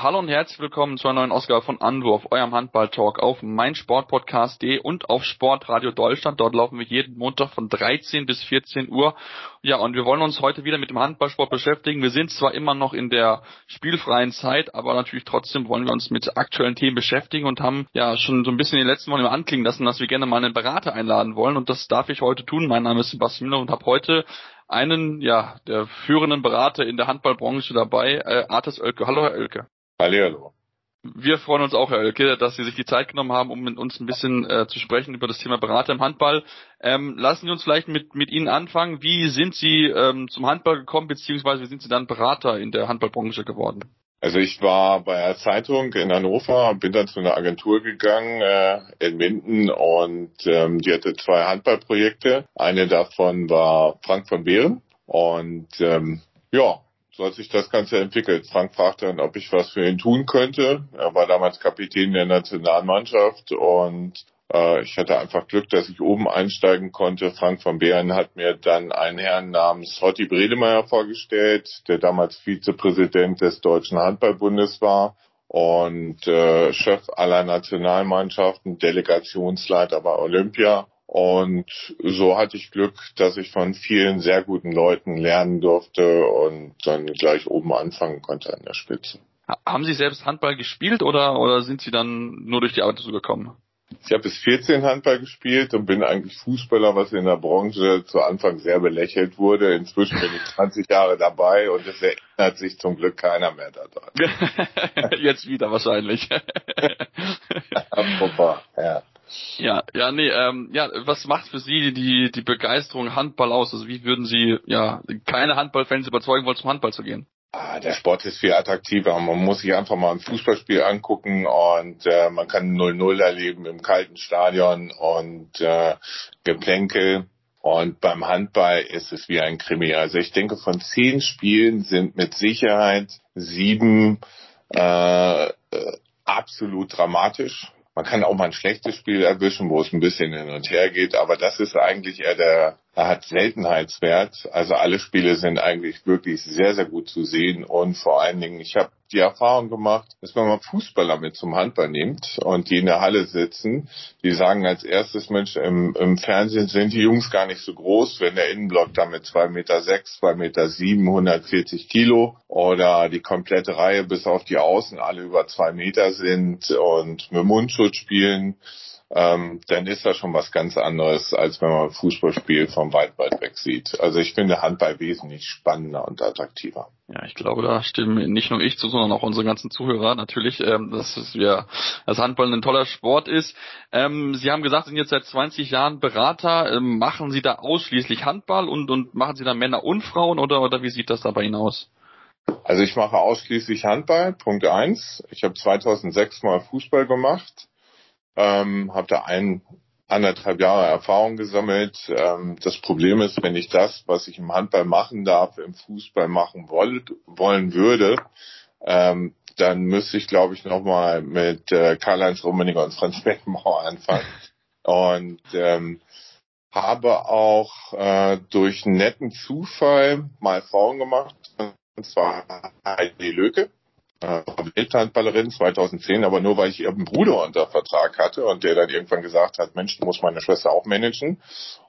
Hallo und herzlich willkommen zur neuen Ausgabe von Anwurf, eurem Handball-Talk auf meinsportpodcast.de und auf Sportradio Deutschland. Dort laufen wir jeden Montag von 13 bis 14 Uhr. Ja, und wir wollen uns heute wieder mit dem Handballsport beschäftigen. Wir sind zwar immer noch in der spielfreien Zeit, aber natürlich trotzdem wollen wir uns mit aktuellen Themen beschäftigen und haben ja schon so ein bisschen in den letzten Wochen immer anklingen lassen, dass wir gerne mal einen Berater einladen wollen. Und das darf ich heute tun. Mein Name ist Sebastian Müller und habe heute einen, ja, der führenden Berater in der Handballbranche dabei, äh, Artis Oelke. Hallo, Herr Oelke. Hallihallo. Wir freuen uns auch, Herr Oelke, dass Sie sich die Zeit genommen haben, um mit uns ein bisschen äh, zu sprechen über das Thema Berater im Handball. Ähm, lassen Sie uns vielleicht mit, mit Ihnen anfangen. Wie sind Sie ähm, zum Handball gekommen, beziehungsweise wie sind Sie dann Berater in der Handballbranche geworden? Also ich war bei einer Zeitung in Hannover, bin dann zu einer Agentur gegangen äh, in Minden und ähm, die hatte zwei Handballprojekte. Eine davon war Frank von Behren und ähm, ja, so hat sich das Ganze entwickelt. Frank fragte dann, ob ich was für ihn tun könnte. Er war damals Kapitän der Nationalmannschaft und äh, ich hatte einfach Glück, dass ich oben einsteigen konnte. Frank von Beeren hat mir dann einen Herrn namens Hotti Bredemeyer vorgestellt, der damals Vizepräsident des Deutschen Handballbundes war und äh, Chef aller Nationalmannschaften, Delegationsleiter bei Olympia und so hatte ich Glück, dass ich von vielen sehr guten Leuten lernen durfte und dann gleich oben anfangen konnte an der Spitze. Haben Sie selbst Handball gespielt oder, oder sind Sie dann nur durch die Arbeit dazu gekommen? Ich habe bis 14 Handball gespielt und bin eigentlich Fußballer, was in der Branche zu Anfang sehr belächelt wurde. Inzwischen bin ich 20 Jahre dabei und es erinnert sich zum Glück keiner mehr daran. Jetzt wieder wahrscheinlich. Ja. Ja, ja, nee, ähm, ja, was macht für Sie die, die Begeisterung Handball aus? Also wie würden Sie, ja, keine Handballfans überzeugen wollen, zum Handball zu gehen? Ah, der Sport ist viel attraktiver. Man muss sich einfach mal ein Fußballspiel angucken und äh, man kann 0-0 erleben im kalten Stadion und äh, Geplänkel. Und beim Handball ist es wie ein Krimi. Also ich denke, von zehn Spielen sind mit Sicherheit sieben äh, äh absolut dramatisch man kann auch mal ein schlechtes Spiel erwischen, wo es ein bisschen hin und her geht, aber das ist eigentlich eher der, er hat Seltenheitswert. Also alle Spiele sind eigentlich wirklich sehr, sehr gut zu sehen. Und vor allen Dingen, ich habe die Erfahrung gemacht, dass wenn man Fußballer mit zum Handball nimmt und die in der Halle sitzen, die sagen als erstes, Mensch, im, im Fernsehen sind die Jungs gar nicht so groß, wenn der Innenblock da mit zwei Meter, sechs, zwei Meter, sieben, 140 Kilo oder die komplette Reihe bis auf die Außen alle über zwei Meter sind und mit Mundschutz spielen, ähm, dann ist das schon was ganz anderes, als wenn man Fußballspiel vom weit, weit weg sieht. Also ich finde Handball wesentlich spannender und attraktiver. Ja, ich glaube, da stimmen nicht nur ich zu, sondern auch unsere ganzen Zuhörer natürlich, ähm, dass es ja, dass Handball ein toller Sport ist. Ähm, Sie haben gesagt, Sie sind jetzt seit 20 Jahren Berater. Ähm, machen Sie da ausschließlich Handball und, und machen Sie da Männer und Frauen oder, oder wie sieht das da bei Ihnen aus? Also ich mache ausschließlich Handball, Punkt eins. Ich habe 2006 mal Fußball gemacht ähm, habe da ein anderthalb Jahre Erfahrung gesammelt. Ähm, das Problem ist, wenn ich das, was ich im Handball machen darf, im Fußball machen wollt, wollen würde, ähm, dann müsste ich, glaube ich, nochmal mit äh, Karl-Heinz Rummeniger und Franz Beckenbauer anfangen. Und ähm, habe auch äh, durch netten Zufall mal Frauen gemacht, und zwar Heidi Löke äh, Welthandballerin 2010, aber nur weil ich ihren Bruder unter Vertrag hatte und der dann irgendwann gesagt hat, Mensch, du musst meine Schwester auch managen.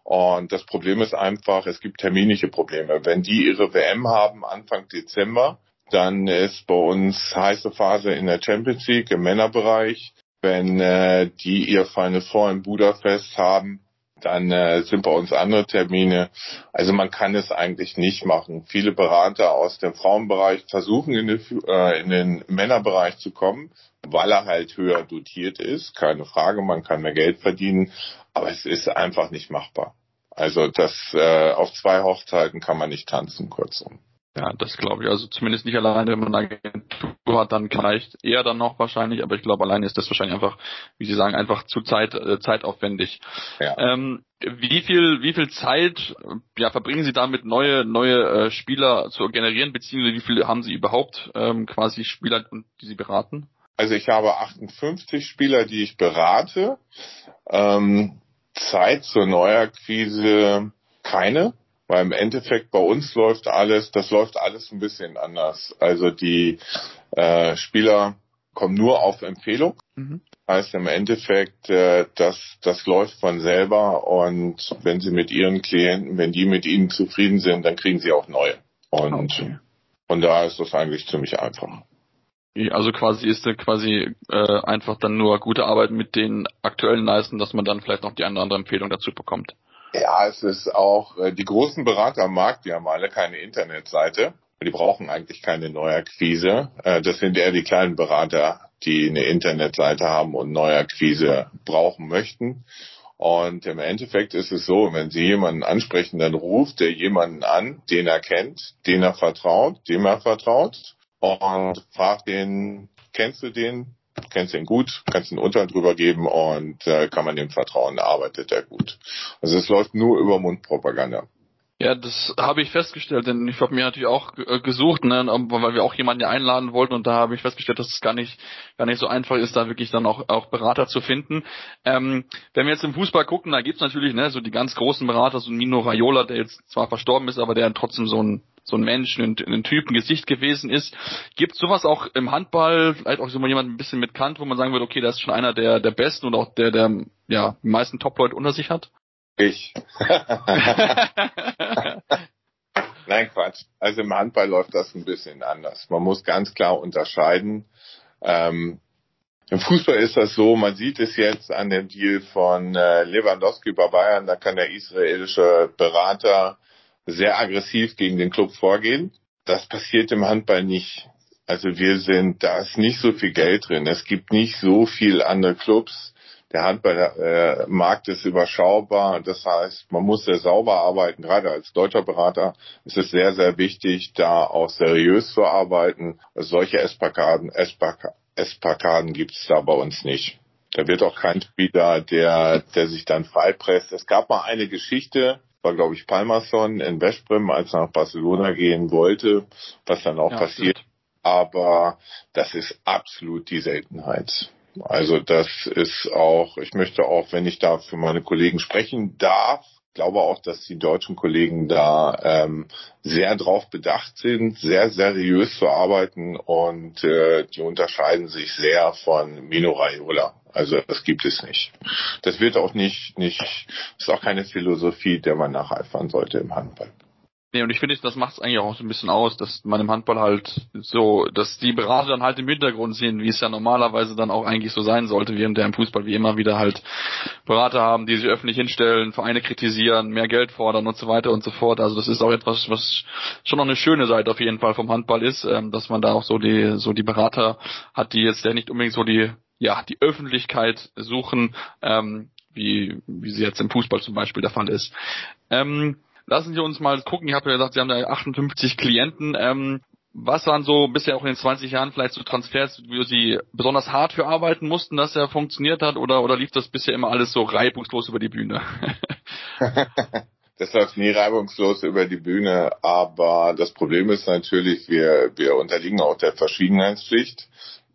Und das Problem ist einfach, es gibt terminische Probleme. Wenn die ihre WM haben Anfang Dezember, dann ist bei uns heiße Phase in der Champions League im Männerbereich. Wenn äh, die ihr Final Four in Budapest haben, dann äh, sind bei uns andere Termine. Also man kann es eigentlich nicht machen. Viele Berater aus dem Frauenbereich versuchen in den, äh, in den Männerbereich zu kommen, weil er halt höher dotiert ist. Keine Frage, man kann mehr Geld verdienen, aber es ist einfach nicht machbar. Also das äh, auf zwei Hochzeiten kann man nicht tanzen, kurzum. Ja, das glaube ich. Also zumindest nicht alleine, wenn man eine Agentur hat, dann vielleicht eher dann noch wahrscheinlich, aber ich glaube, alleine ist das wahrscheinlich einfach, wie Sie sagen, einfach zu Zeit, äh, zeitaufwendig. Ja. Ähm, wie viel, wie viel Zeit ja, verbringen Sie damit, neue, neue äh, Spieler zu generieren, beziehungsweise wie viele haben Sie überhaupt ähm, quasi Spieler, die Sie beraten? Also ich habe 58 Spieler, die ich berate. Ähm, Zeit zur Neuakquise keine, weil im Endeffekt bei uns läuft alles, das läuft alles ein bisschen anders. Also die äh, Spieler kommen nur auf Empfehlung. Mhm. Heißt im Endeffekt, äh, das, das läuft von selber und wenn sie mit ihren Klienten, wenn die mit ihnen zufrieden sind, dann kriegen sie auch neue. Und okay. von da ist das eigentlich ziemlich einfach. Also quasi ist er quasi äh, einfach dann nur gute Arbeit mit den aktuellen leisten, dass man dann vielleicht noch die eine oder andere Empfehlung dazu bekommt. Ja, es ist auch, äh, die großen Berater am Markt, die haben alle keine Internetseite. Die brauchen eigentlich keine Neuakquise. Äh, das sind eher die kleinen Berater, die eine Internetseite haben und Neuakquise brauchen möchten. Und im Endeffekt ist es so, wenn Sie jemanden ansprechen, dann ruft er jemanden an, den er kennt, den er vertraut, dem er vertraut und fragt den, kennst du den? Kennst ihn gut? Kannst einen Urteil drüber geben und äh, kann man dem vertrauen, arbeitet er gut. Also es läuft nur über Mundpropaganda. Ja, das habe ich festgestellt, denn ich habe mir natürlich auch äh, gesucht, ne, weil wir auch jemanden einladen wollten und da habe ich festgestellt, dass es gar nicht gar nicht so einfach ist, da wirklich dann auch auch Berater zu finden. Ähm, wenn wir jetzt im Fußball gucken, da gibt's natürlich ne so die ganz großen Berater, so Mino Raiola, der jetzt zwar verstorben ist, aber der trotzdem so ein so ein Mensch, ein, ein Typ, ein Gesicht gewesen ist. Gibt sowas auch im Handball, vielleicht auch so mal jemand ein bisschen mit Kant, wo man sagen würde, okay, das ist schon einer der der besten und auch der der ja die meisten Top-Leute unter sich hat? Ich. Nein, Quatsch. Also im Handball läuft das ein bisschen anders. Man muss ganz klar unterscheiden. Ähm, Im Fußball ist das so, man sieht es jetzt an dem Deal von äh, Lewandowski bei Bayern, da kann der israelische Berater sehr aggressiv gegen den Club vorgehen. Das passiert im Handball nicht. Also wir sind, da ist nicht so viel Geld drin. Es gibt nicht so viel andere Clubs, der Handballmarkt ist überschaubar. Das heißt, man muss sehr sauber arbeiten. Gerade als deutscher Berater ist es sehr, sehr wichtig, da auch seriös zu arbeiten. Solche Espakaden, Espakaden gibt es da bei uns nicht. Da wird auch kein Spieler, der, der sich dann freipresst. Es gab mal eine Geschichte, war glaube ich Palmerson in Westbrem, als er nach Barcelona gehen wollte, was dann auch ja, passiert. Stimmt. Aber das ist absolut die Seltenheit. Also das ist auch, ich möchte auch, wenn ich da für meine Kollegen sprechen darf, glaube auch, dass die deutschen Kollegen da ähm, sehr drauf bedacht sind, sehr seriös zu arbeiten und äh, die unterscheiden sich sehr von Mino Raiola. Also das gibt es nicht. Das wird auch nicht, nicht, ist auch keine Philosophie, der man nacheifern sollte im Handball. Nee, und ich finde, das macht es eigentlich auch so ein bisschen aus, dass man im Handball halt so, dass die Berater dann halt im Hintergrund sehen, wie es ja normalerweise dann auch eigentlich so sein sollte, während der im Fußball wie immer wieder halt Berater haben, die sich öffentlich hinstellen, Vereine kritisieren, mehr Geld fordern und so weiter und so fort. Also das ist auch etwas, was schon noch eine schöne Seite auf jeden Fall vom Handball ist, ähm, dass man da auch so die, so die Berater hat, die jetzt ja nicht unbedingt so die, ja, die Öffentlichkeit suchen, ähm, wie, wie sie jetzt im Fußball zum Beispiel der Fall ist. Ähm, Lassen Sie uns mal gucken. Ich habe ja gesagt, Sie haben da 58 Klienten. Ähm, was waren so bisher auch in den 20 Jahren vielleicht so Transfers, wo Sie besonders hart für arbeiten mussten, dass er funktioniert hat? Oder, oder lief das bisher immer alles so reibungslos über die Bühne? das läuft nie reibungslos über die Bühne, aber das Problem ist natürlich, wir, wir unterliegen auch der Verschwiegenheitspflicht.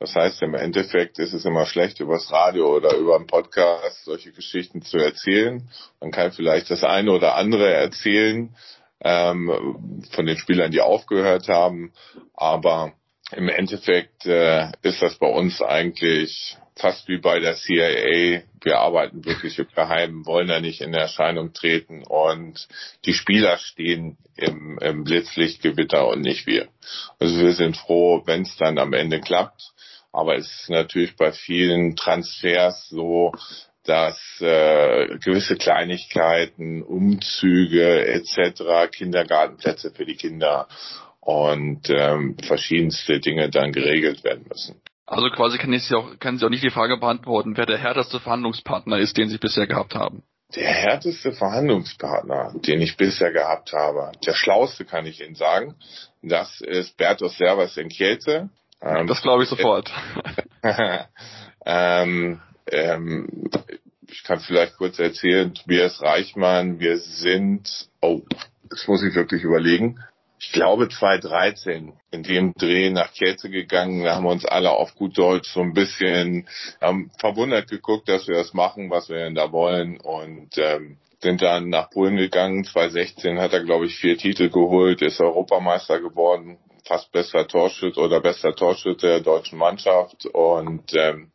Das heißt, im Endeffekt ist es immer schlecht, übers Radio oder über einen Podcast solche Geschichten zu erzählen. Man kann vielleicht das eine oder andere erzählen ähm, von den Spielern, die aufgehört haben, aber im Endeffekt äh, ist das bei uns eigentlich fast wie bei der CIA. Wir arbeiten wirklich im Geheimen, wollen da nicht in Erscheinung treten und die Spieler stehen im, im Blitzlichtgewitter und nicht wir. Also wir sind froh, wenn es dann am Ende klappt. Aber es ist natürlich bei vielen Transfers so, dass äh, gewisse Kleinigkeiten, Umzüge etc., Kindergartenplätze für die Kinder und ähm, verschiedenste Dinge dann geregelt werden müssen. Also quasi kann ich Sie auch, kann Sie auch nicht die Frage beantworten, wer der härteste Verhandlungspartner ist, den Sie bisher gehabt haben. Der härteste Verhandlungspartner, den ich bisher gehabt habe, der schlauste kann ich Ihnen sagen, das ist Bertus Servas in Kielce. Ähm, das glaube ich sofort. ähm, ähm, ich kann vielleicht kurz erzählen, Tobias Reichmann, wir sind, oh, das muss ich wirklich überlegen. ich glaube 2013 in dem Dreh nach Kielce gegangen. Da haben wir uns alle auf gut Deutsch so ein bisschen ähm, verwundert geguckt, dass wir das machen, was wir denn da wollen und ähm, sind dann nach Polen gegangen. 2016 hat er, glaube ich, vier Titel geholt, ist Europameister geworden, fast bester Torschütze oder bester Torschütze der deutschen Mannschaft und ähm,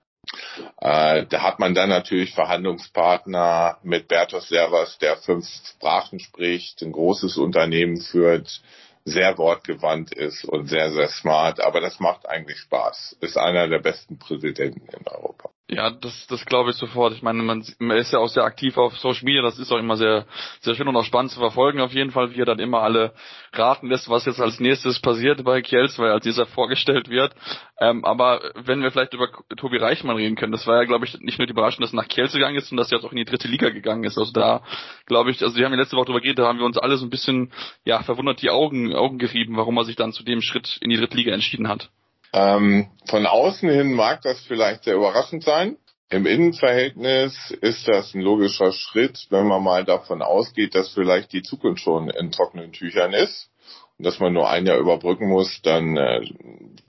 äh, da hat man dann natürlich Verhandlungspartner mit Bertus Servas, der fünf Sprachen spricht, ein großes Unternehmen führt, sehr wortgewandt ist und sehr, sehr smart. Aber das macht eigentlich Spaß. Ist einer der besten Präsidenten in Europa. Ja, das, das glaube ich sofort. Ich meine, man, man ist ja auch sehr aktiv auf Social Media. Das ist auch immer sehr, sehr schön und auch spannend zu verfolgen. Auf jeden Fall, wie er dann immer alle raten lässt, was jetzt als nächstes passiert bei Kiels, weil als dieser vorgestellt wird. Ähm, aber wenn wir vielleicht über Tobi Reichmann reden können, das war ja, glaube ich, nicht nur die Überraschung, dass er nach Kiels gegangen ist, sondern dass er jetzt auch in die dritte Liga gegangen ist. Also da, glaube ich, also wir haben ja letzte Woche darüber geredet, da haben wir uns alle so ein bisschen, ja, verwundert die Augen, Augen gerieben, warum er sich dann zu dem Schritt in die dritte Liga entschieden hat. Ähm, von außen hin mag das vielleicht sehr überraschend sein. Im Innenverhältnis ist das ein logischer Schritt, wenn man mal davon ausgeht, dass vielleicht die Zukunft schon in trockenen Tüchern ist und dass man nur ein Jahr überbrücken muss, dann äh,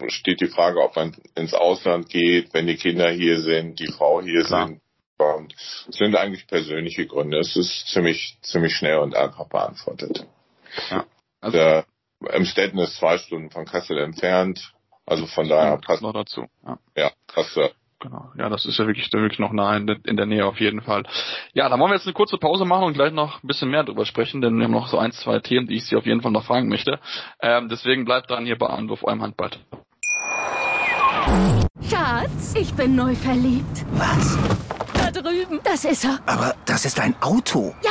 steht die Frage, ob man ins Ausland geht, wenn die Kinder hier sind, die Frau hier Klar. sind. Und es sind eigentlich persönliche Gründe. Es ist ziemlich, ziemlich schnell und einfach beantwortet. Ja. Also Der, Emstetten ist zwei Stunden von Kassel entfernt. Also von daher passt noch dazu. Ja, ja passt Genau, ja, das ist ja wirklich, wirklich noch nah in, in, der Nähe auf jeden Fall. Ja, dann wollen wir jetzt eine kurze Pause machen und gleich noch ein bisschen mehr drüber sprechen, denn wir haben noch so ein, zwei Themen, die ich Sie auf jeden Fall noch fragen möchte. Ähm, deswegen bleibt dran hier bei Anwurf eurem Handball. Schatz, ich bin neu verliebt. Was? Da drüben. Das ist er. Aber das ist ein Auto. Ja,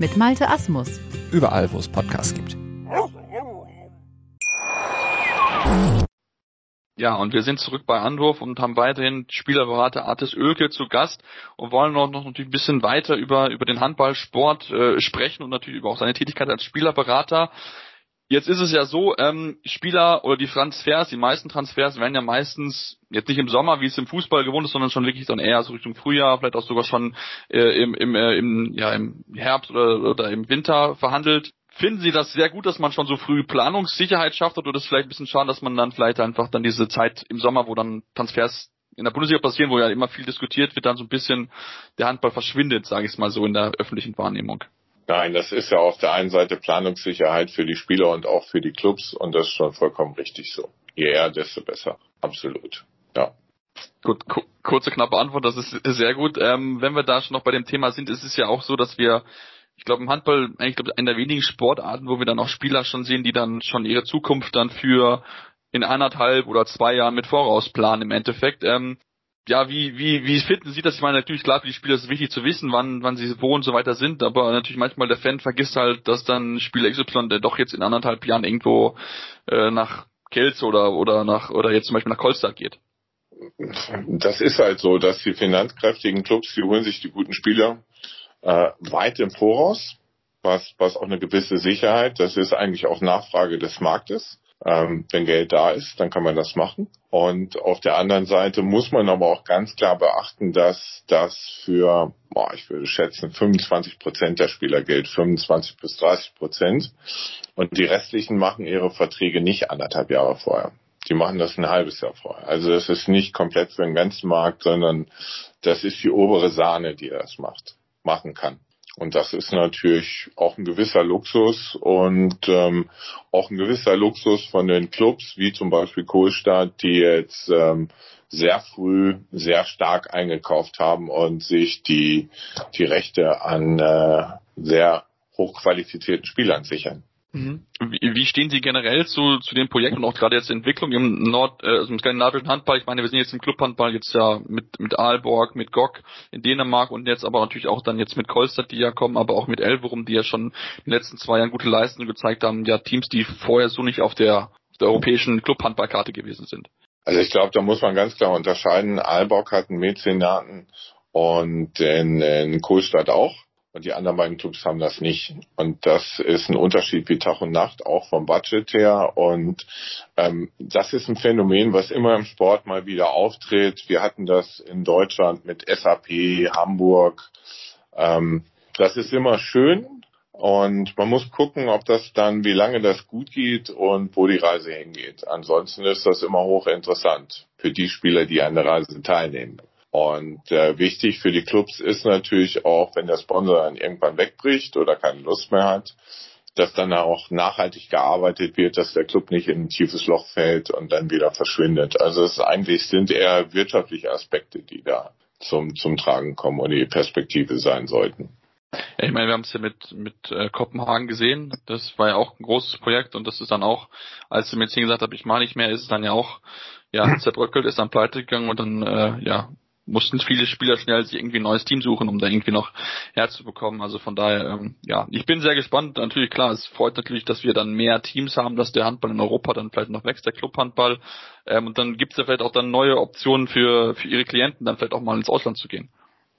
mit Malte Asmus. Überall, wo es Podcasts gibt. Ja, und wir sind zurück bei Anwurf und haben weiterhin Spielerberater Artis Oelke zu Gast und wollen noch, noch natürlich ein bisschen weiter über, über den Handballsport äh, sprechen und natürlich über auch seine Tätigkeit als Spielerberater. Jetzt ist es ja so, ähm, Spieler oder die Transfers, die meisten Transfers werden ja meistens jetzt nicht im Sommer, wie es im Fußball gewohnt ist, sondern schon wirklich dann eher so Richtung Frühjahr, vielleicht auch sogar schon äh, im, im, äh, im, ja, im Herbst oder, oder im Winter verhandelt. Finden Sie das sehr gut, dass man schon so früh Planungssicherheit schafft oder ist es vielleicht ein bisschen schade, dass man dann vielleicht einfach dann diese Zeit im Sommer, wo dann Transfers in der Bundesliga passieren, wo ja immer viel diskutiert wird, dann so ein bisschen der Handball verschwindet, sage ich mal so, in der öffentlichen Wahrnehmung? Nein, das ist ja auf der einen Seite Planungssicherheit für die Spieler und auch für die Clubs und das ist schon vollkommen richtig so. Je eher, desto besser. Absolut. Ja. Gut, kurze, knappe Antwort, das ist sehr gut. Ähm, wenn wir da schon noch bei dem Thema sind, ist es ja auch so, dass wir ich glaube im Handball eigentlich glaub, einer der wenigen Sportarten, wo wir dann auch Spieler schon sehen, die dann schon ihre Zukunft dann für in anderthalb oder zwei Jahren mit voraus planen im Endeffekt. Ähm, ja, wie, wie, wie finden Sie das? Ich meine, natürlich, klar, für die Spieler ist es wichtig zu wissen, wann, wann sie wo und so weiter sind, aber natürlich manchmal der Fan vergisst halt, dass dann Spieler XY, der doch jetzt in anderthalb Jahren irgendwo äh, nach Kelz oder, oder nach, oder jetzt zum Beispiel nach Kolstadt geht. Das ist halt so, dass die finanzkräftigen Clubs, die holen sich die guten Spieler äh, weit im Voraus, was, was auch eine gewisse Sicherheit, das ist eigentlich auch Nachfrage des Marktes. Ähm, wenn Geld da ist, dann kann man das machen. Und auf der anderen Seite muss man aber auch ganz klar beachten, dass das für, boah, ich würde schätzen, 25 Prozent der Spieler gilt, 25 bis 30 Prozent. Und die restlichen machen ihre Verträge nicht anderthalb Jahre vorher. Die machen das ein halbes Jahr vorher. Also das ist nicht komplett für den ganzen Markt, sondern das ist die obere Sahne, die das macht machen kann. Und das ist natürlich auch ein gewisser Luxus und ähm, auch ein gewisser Luxus von den Clubs, wie zum Beispiel Kohlstadt, die jetzt ähm, sehr früh sehr stark eingekauft haben und sich die, die Rechte an äh, sehr hochqualifizierten Spielern sichern. Mhm. Wie, wie stehen Sie generell zu, zu dem Projekt und auch gerade jetzt Entwicklung im Nord, äh, also im skandinavischen Handball? Ich meine, wir sind jetzt im Clubhandball jetzt ja mit, mit Aalborg, mit Gok in Dänemark und jetzt aber natürlich auch dann jetzt mit Kolstadt, die ja kommen, aber auch mit Elverum, die ja schon in den letzten zwei Jahren gute Leistungen gezeigt haben. Ja, Teams, die vorher so nicht auf der der europäischen Clubhandballkarte gewesen sind. Also ich glaube, da muss man ganz klar unterscheiden. Aalborg hat einen Mäzenaten und in, in Kohlstadt auch. Und die anderen beiden Clubs haben das nicht. Und das ist ein Unterschied wie Tag und Nacht, auch vom Budget her. Und ähm, das ist ein Phänomen, was immer im Sport mal wieder auftritt. Wir hatten das in Deutschland mit SAP, Hamburg. Ähm, das ist immer schön. Und man muss gucken, ob das dann, wie lange das gut geht und wo die Reise hingeht. Ansonsten ist das immer hochinteressant für die Spieler, die an der Reise teilnehmen. Und äh, wichtig für die Clubs ist natürlich auch, wenn der Sponsor dann irgendwann wegbricht oder keine Lust mehr hat, dass dann auch nachhaltig gearbeitet wird, dass der Club nicht in ein tiefes Loch fällt und dann wieder verschwindet. Also es eigentlich sind eher wirtschaftliche Aspekte, die da zum, zum Tragen kommen und die Perspektive sein sollten. Ja, ich meine, wir haben es ja mit, mit äh, Kopenhagen gesehen. Das war ja auch ein großes Projekt und das ist dann auch, als du mir jetzt gesagt hast, ich mache nicht mehr, ist es dann ja auch ja, zerbröckelt, ist dann pleite gegangen und dann äh, ja, mussten viele Spieler schnell sich irgendwie ein neues Team suchen, um da irgendwie noch herzubekommen. Also von daher, ähm, ja, ich bin sehr gespannt. Natürlich, klar, es freut natürlich, dass wir dann mehr Teams haben, dass der Handball in Europa dann vielleicht noch wächst, der Clubhandball. Ähm, und dann gibt es ja vielleicht auch dann neue Optionen für, für ihre Klienten, dann vielleicht auch mal ins Ausland zu gehen.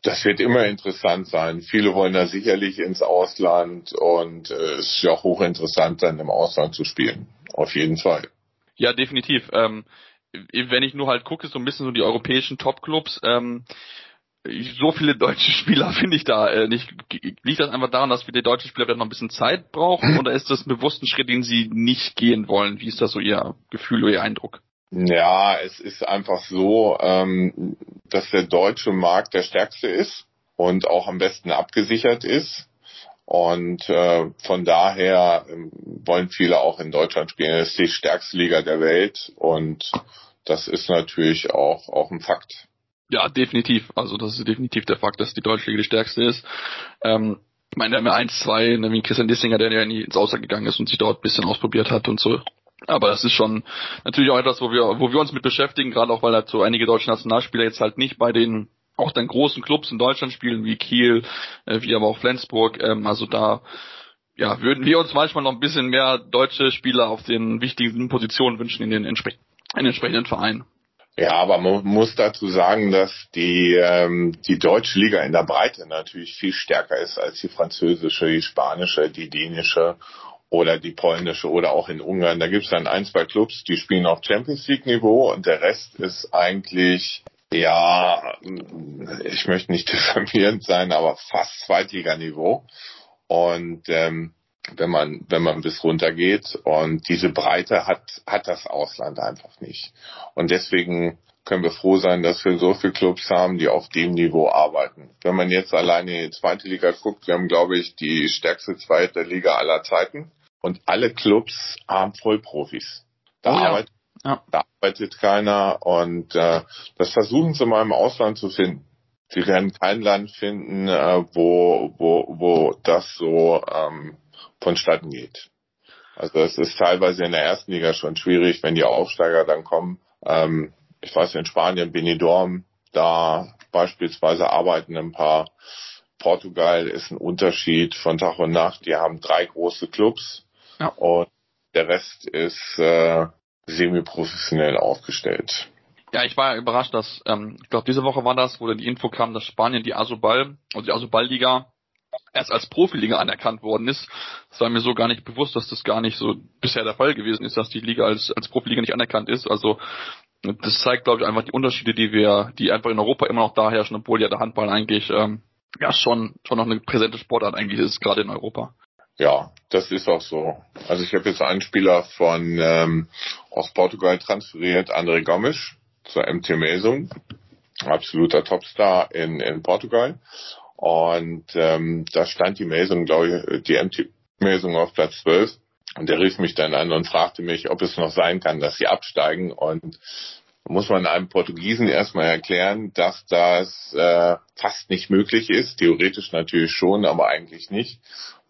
Das wird immer interessant sein. Viele wollen da sicherlich ins Ausland und äh, es ist ja auch hochinteressant, dann im Ausland zu spielen. Auf jeden Fall. Ja, definitiv. Ähm, wenn ich nur halt gucke, so ein bisschen so die europäischen Topclubs, ähm, so viele deutsche Spieler finde ich da äh, nicht. Liegt das einfach daran, dass wir die deutschen Spieler vielleicht noch ein bisschen Zeit brauchen oder ist das ein bewussten Schritt, den sie nicht gehen wollen? Wie ist das so Ihr Gefühl oder Ihr Eindruck? Ja, es ist einfach so, ähm, dass der deutsche Markt der stärkste ist und auch am besten abgesichert ist. Und äh, von daher äh, wollen viele auch in Deutschland spielen. Es ist die stärkste Liga der Welt und das ist natürlich auch, auch ein Fakt. Ja, definitiv. Also das ist definitiv der Fakt, dass die deutsche Liga die stärkste ist. Ähm, ich meine, wir haben ja eins, zwei, wie Christian Dissinger, der ja nie ins Ausland gegangen ist und sich dort ein bisschen ausprobiert hat und so. Aber das ist schon natürlich auch etwas, wo wir, wo wir uns mit beschäftigen, gerade auch weil halt so einige deutsche Nationalspieler jetzt halt nicht bei den auch dann großen Clubs in Deutschland spielen, wie Kiel, äh, wie aber auch Flensburg. Ähm, also da ja, würden wir uns manchmal noch ein bisschen mehr deutsche Spieler auf den wichtigen Positionen wünschen in den, entspre in den entsprechenden Vereinen. Ja, aber man muss dazu sagen, dass die, ähm, die deutsche Liga in der Breite natürlich viel stärker ist als die französische, die spanische, die dänische oder die polnische oder auch in Ungarn. Da gibt es dann ein, zwei Clubs, die spielen auf Champions League Niveau und der Rest ist eigentlich ja, ich möchte nicht diffamierend sein, aber fast Zweitliganiveau. Und ähm, wenn man wenn man bis runter geht und diese Breite hat hat das Ausland einfach nicht. Und deswegen können wir froh sein, dass wir so viele Clubs haben, die auf dem Niveau arbeiten. Wenn man jetzt alleine in die zweite Liga guckt, wir haben, glaube ich, die stärkste zweite Liga aller Zeiten und alle Clubs haben Vollprofis. Da oh ja. arbeitet ja. Da arbeitet keiner und äh, das versuchen sie mal im Ausland zu finden. Sie werden kein Land finden, äh, wo, wo, wo das so ähm, vonstatten geht. Also es ist teilweise in der ersten Liga schon schwierig, wenn die Aufsteiger dann kommen. Ähm, ich weiß in Spanien, Benidorm, da beispielsweise arbeiten ein paar. Portugal ist ein Unterschied von Tag und Nacht. Die haben drei große Clubs ja. und der Rest ist äh, semi-professionell aufgestellt. Ja, ich war überrascht, dass, ähm, ich glaube, diese Woche war das, wo dann die Info kam, dass Spanien die Asobal, also die Asobal-Liga, erst als Profiliga anerkannt worden ist. Das war mir so gar nicht bewusst, dass das gar nicht so bisher der Fall gewesen ist, dass die Liga als, als Profiliga nicht anerkannt ist. Also, das zeigt, glaube ich, einfach die Unterschiede, die wir, die einfach in Europa immer noch da herrschen, obwohl ja der Handball eigentlich, ähm, ja, schon, schon noch eine präsente Sportart eigentlich ist, gerade in Europa. Ja, das ist auch so. Also ich habe jetzt einen Spieler von ähm, aus Portugal transferiert, André Gomes, zur MT Melsung, absoluter Topstar in, in Portugal. Und ähm, da stand die Melsung, glaube ich, die MT Melsung auf Platz 12. Und der rief mich dann an und fragte mich, ob es noch sein kann, dass sie absteigen. Und muss man einem Portugiesen erstmal erklären, dass das äh, fast nicht möglich ist. Theoretisch natürlich schon, aber eigentlich nicht.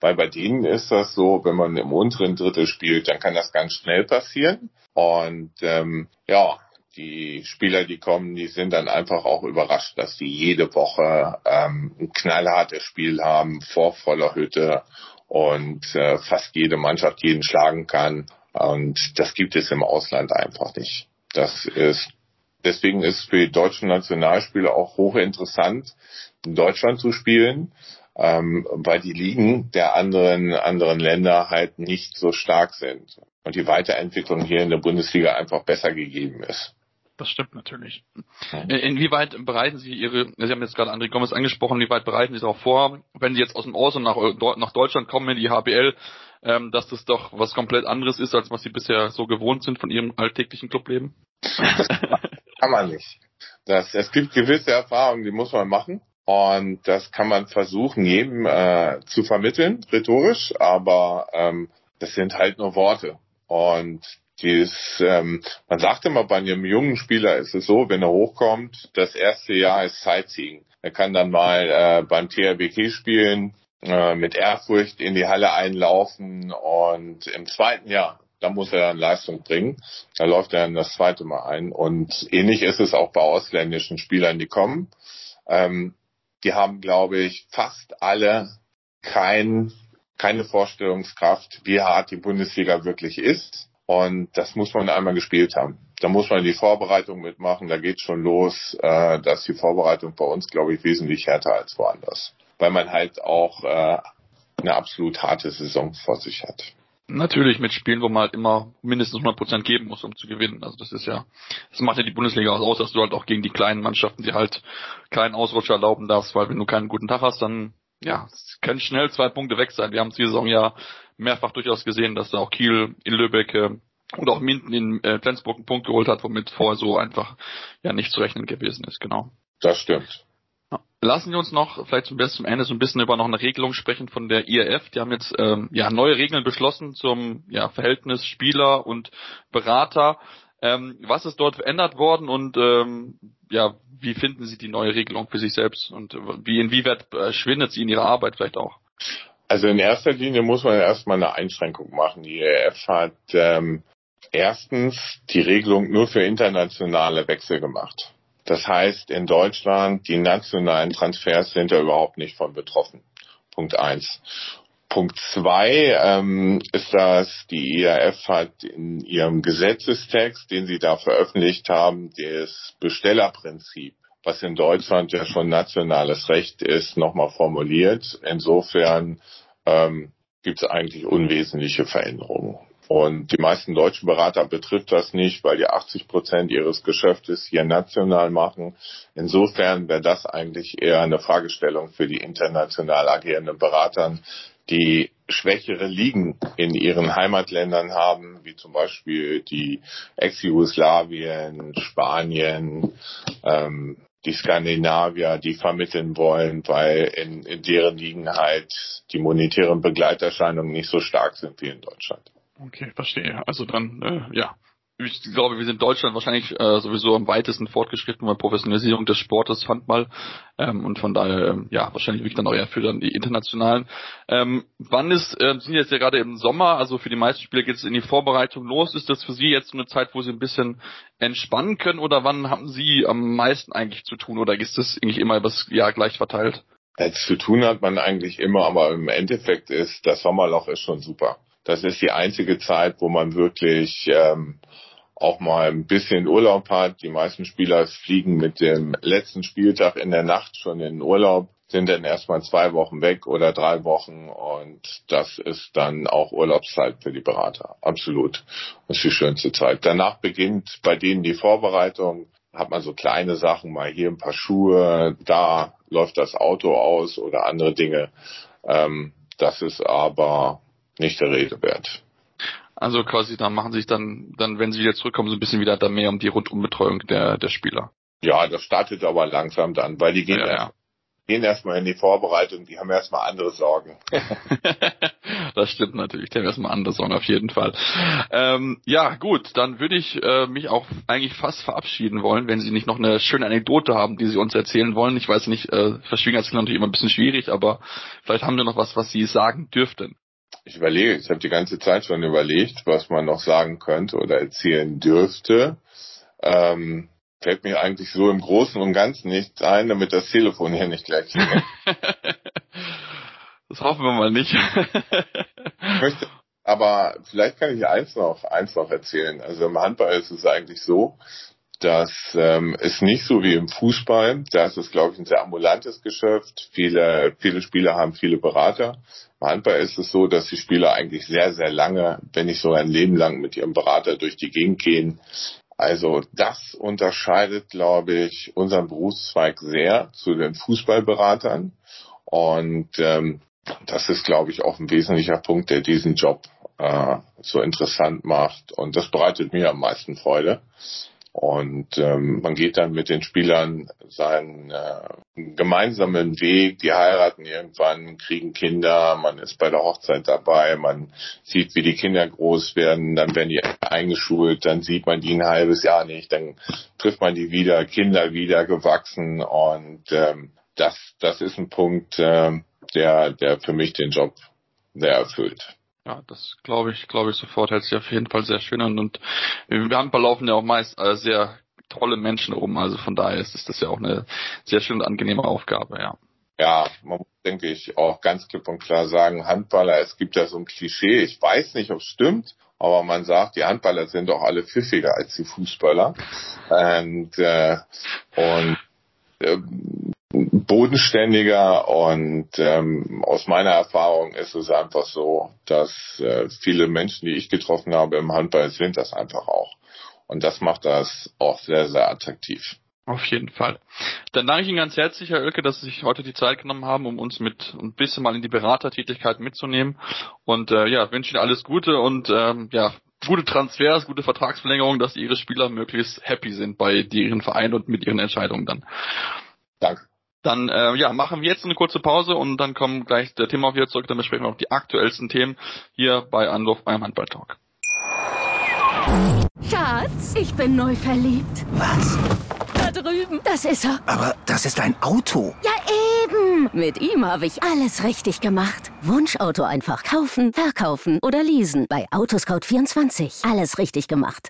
Weil bei denen ist das so, wenn man im unteren Drittel spielt, dann kann das ganz schnell passieren. Und ähm, ja, die Spieler, die kommen, die sind dann einfach auch überrascht, dass die jede Woche ähm, ein knallhartes Spiel haben vor voller Hütte und äh, fast jede Mannschaft jeden schlagen kann. Und das gibt es im Ausland einfach nicht. Das ist, deswegen ist für die deutschen Nationalspieler auch hochinteressant, in Deutschland zu spielen, ähm, weil die Ligen der anderen, anderen Länder halt nicht so stark sind und die Weiterentwicklung hier in der Bundesliga einfach besser gegeben ist. Das stimmt natürlich. Inwieweit bereiten Sie Ihre, Sie haben jetzt gerade André Gomez angesprochen, inwieweit bereiten Sie darauf vor, wenn Sie jetzt aus dem Ausland nach, nach Deutschland kommen in die HBL, ähm, dass das doch was komplett anderes ist, als was Sie bisher so gewohnt sind von Ihrem alltäglichen Clubleben? kann man nicht. Das, es gibt gewisse Erfahrungen, die muss man machen. Und das kann man versuchen, jedem äh, zu vermitteln, rhetorisch, aber ähm, das sind halt nur Worte. Und dieses, ähm, man sagt immer, bei einem jungen Spieler ist es so, wenn er hochkommt, das erste Jahr ist Sightseeing. Er kann dann mal äh, beim THBK spielen, äh, mit Ehrfurcht in die Halle einlaufen und im zweiten Jahr, da muss er dann Leistung bringen. Da läuft er dann das zweite Mal ein. Und ähnlich ist es auch bei ausländischen Spielern, die kommen. Ähm, die haben, glaube ich, fast alle kein, keine Vorstellungskraft, wie hart die Bundesliga wirklich ist. Und das muss man einmal gespielt haben. Da muss man die Vorbereitung mitmachen. Da geht schon los. Äh, dass die Vorbereitung bei uns, glaube ich, wesentlich härter als woanders. Weil man halt auch äh, eine absolut harte Saison vor sich hat. Natürlich mit Spielen, wo man halt immer mindestens 100 Prozent geben muss, um zu gewinnen. Also das ist ja, das macht ja die Bundesliga aus, dass du halt auch gegen die kleinen Mannschaften, die halt keinen Ausrutscher erlauben darfst, weil wenn du keinen guten Tag hast, dann ja, es können schnell zwei Punkte weg sein. Wir haben diese Saison ja mehrfach durchaus gesehen, dass da auch Kiel in Lübeck äh, und auch Minden in äh, Flensburg einen Punkt geholt hat, womit vorher so einfach ja nicht zu rechnen gewesen ist, genau. Das stimmt. Lassen wir uns noch vielleicht zum, zum Ende so ein bisschen über noch eine Regelung sprechen von der IRF. Die haben jetzt ähm, ja neue Regeln beschlossen zum ja, Verhältnis Spieler und Berater. Ähm, was ist dort verändert worden und ähm, ja, wie finden Sie die neue Regelung für sich selbst und wie inwieweit äh, schwindet sie in Ihrer Arbeit vielleicht auch? Also in erster Linie muss man erstmal eine Einschränkung machen. Die ERF hat ähm, erstens die Regelung nur für internationale Wechsel gemacht. Das heißt, in Deutschland, die nationalen Transfers sind da überhaupt nicht von betroffen. Punkt eins. Punkt zwei ähm, ist, dass die IAF hat in ihrem Gesetzestext, den sie da veröffentlicht haben, das Bestellerprinzip was in Deutschland ja schon nationales Recht ist, nochmal formuliert. Insofern ähm, gibt es eigentlich unwesentliche Veränderungen. Und die meisten deutschen Berater betrifft das nicht, weil die 80 Prozent ihres Geschäftes hier national machen. Insofern wäre das eigentlich eher eine Fragestellung für die international agierenden Beratern, die schwächere Ligen in ihren Heimatländern haben, wie zum Beispiel die Ex-Jugoslawien, Spanien, ähm, die Skandinavier, die vermitteln wollen, weil in, in deren Ligen halt die monetären Begleiterscheinungen nicht so stark sind wie in Deutschland. Okay, verstehe. Also dann, äh, ja, ich glaube, wir sind in Deutschland wahrscheinlich äh, sowieso am weitesten fortgeschritten bei Professionalisierung des Sportes Handball ähm, und von daher ähm, ja wahrscheinlich wirklich dann auch eher für dann die internationalen. Ähm, wann ist äh, sind jetzt ja gerade im Sommer, also für die meisten Spieler geht es in die Vorbereitung los. Ist das für Sie jetzt so eine Zeit, wo Sie ein bisschen entspannen können oder wann haben Sie am meisten eigentlich zu tun oder ist das eigentlich immer das Jahr gleich verteilt? Als zu tun hat man eigentlich immer, aber im Endeffekt ist das Sommerloch ist schon super. Das ist die einzige Zeit, wo man wirklich ähm, auch mal ein bisschen Urlaub hat. Die meisten Spieler fliegen mit dem letzten Spieltag in der Nacht schon in Urlaub, sind dann erstmal zwei Wochen weg oder drei Wochen und das ist dann auch Urlaubszeit für die Berater. Absolut. Das ist die schönste Zeit. Danach beginnt bei denen die Vorbereitung. Hat man so kleine Sachen, mal hier ein paar Schuhe, da läuft das Auto aus oder andere Dinge. Ähm, das ist aber nicht der Rede wert. Also quasi, dann machen sich dann, dann, wenn sie wieder zurückkommen, so ein bisschen wieder da mehr um die Rundumbetreuung der, der Spieler. Ja, das startet aber langsam dann, weil die gehen, ja, erst, ja. gehen erstmal in die Vorbereitung, die haben erstmal andere Sorgen. das stimmt natürlich, die haben erstmal andere Sorgen auf jeden Fall. Ähm, ja, gut, dann würde ich äh, mich auch eigentlich fast verabschieden wollen, wenn Sie nicht noch eine schöne Anekdote haben, die Sie uns erzählen wollen. Ich weiß nicht, äh, Verschwiegenheit ist natürlich immer ein bisschen schwierig, aber vielleicht haben Sie noch was, was Sie sagen dürften ich überlege, ich habe die ganze Zeit schon überlegt, was man noch sagen könnte oder erzählen dürfte. Ähm, fällt mir eigentlich so im Großen und Ganzen nichts ein, damit das Telefon hier nicht gleich Das hoffen wir mal nicht. ich möchte aber Aber vielleicht kann ich eins noch, eins noch erzählen. Also im Handball ist es eigentlich so, dass ähm, es nicht so wie im Fußball, da ist es, glaube ich, ein sehr ambulantes Geschäft. Viele, viele Spieler haben viele Berater. Im Handball ist es so, dass die Spieler eigentlich sehr, sehr lange, wenn nicht so ein Leben lang mit ihrem Berater durch die Gegend gehen. Also das unterscheidet, glaube ich, unseren Berufszweig sehr zu den Fußballberatern. Und ähm, das ist, glaube ich, auch ein wesentlicher Punkt, der diesen Job äh, so interessant macht. Und das bereitet mir am meisten Freude. Und ähm, man geht dann mit den Spielern seinen äh, gemeinsamen Weg, die heiraten irgendwann, kriegen Kinder, man ist bei der Hochzeit dabei, man sieht, wie die Kinder groß werden, dann werden die eingeschult, dann sieht man die ein halbes Jahr nicht, dann trifft man die wieder, Kinder wieder gewachsen und ähm, das, das ist ein Punkt, äh, der, der für mich den Job sehr erfüllt. Ja, das glaube ich, glaube ich sofort. Hält sich auf jeden Fall sehr schön an. Und im Handball laufen ja auch meist äh, sehr tolle Menschen rum. Also von daher ist das ja auch eine sehr schöne und angenehme Aufgabe, ja. Ja, man muss, denke ich, auch ganz klipp und klar sagen, Handballer, es gibt ja so ein Klischee, ich weiß nicht, ob es stimmt, aber man sagt, die Handballer sind doch alle pfiffiger als die Fußballer. Und, äh, und äh, bodenständiger und ähm, aus meiner Erfahrung ist es einfach so, dass äh, viele Menschen, die ich getroffen habe im Handball, sind das einfach auch. Und das macht das auch sehr, sehr attraktiv. Auf jeden Fall. Dann danke ich Ihnen ganz herzlich, Herr Oelke, dass Sie sich heute die Zeit genommen haben, um uns mit ein bisschen mal in die Beratertätigkeit mitzunehmen. Und äh, ja, wünsche Ihnen alles Gute und ähm, ja, gute Transfers, gute Vertragsverlängerung, dass Ihre Spieler möglichst happy sind bei Ihren Vereinen und mit Ihren Entscheidungen dann. Danke. Dann äh, ja, machen wir jetzt eine kurze Pause und dann kommen gleich der Thema wieder zurück. Dann besprechen wir auch die aktuellsten Themen hier bei Anwurf beim Handball-Talk. Schatz, ich bin neu verliebt. Was? Da drüben. Das ist er. Aber das ist ein Auto. Ja, eben. Mit ihm habe ich alles richtig gemacht. Wunschauto einfach kaufen, verkaufen oder leasen. Bei Autoscout24. Alles richtig gemacht.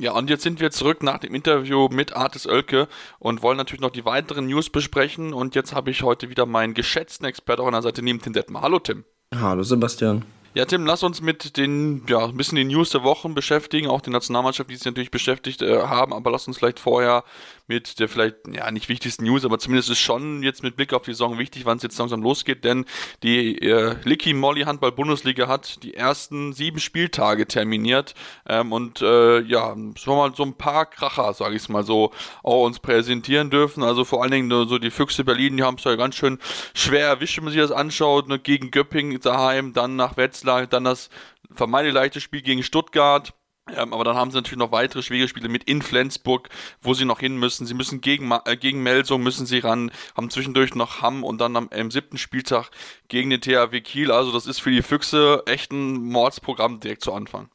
Ja, und jetzt sind wir zurück nach dem Interview mit Artis Oelke und wollen natürlich noch die weiteren News besprechen. Und jetzt habe ich heute wieder meinen geschätzten Experten an der Seite neben Tim Detmer. Hallo Tim. Hallo Sebastian. Ja, Tim, lass uns mit den, ja, ein bisschen den News der Wochen beschäftigen, auch die Nationalmannschaft, die sich natürlich beschäftigt äh, haben, aber lass uns vielleicht vorher mit der vielleicht, ja, nicht wichtigsten News, aber zumindest ist schon jetzt mit Blick auf die Saison wichtig, wann es jetzt langsam losgeht, denn die äh, Licky Molly Handball Bundesliga hat die ersten sieben Spieltage terminiert. Ähm, und äh, ja, so mal so ein paar Kracher, sage ich mal so, auch uns präsentieren dürfen. Also vor allen Dingen so die Füchse Berlin, die haben es ja ganz schön schwer erwischt, wenn man sich das anschaut, ne, gegen Göppingen daheim, dann nach Wetzlar, dann das vermeintlich leichte Spiel gegen Stuttgart ähm, aber dann haben sie natürlich noch weitere schwere Spiele mit in Flensburg, wo sie noch hin müssen. Sie müssen gegen, äh, gegen Melsung müssen sie ran, haben zwischendurch noch Hamm und dann am, am siebten Spieltag gegen den THW Kiel. Also das ist für die Füchse echt ein Mordsprogramm direkt zu Anfang.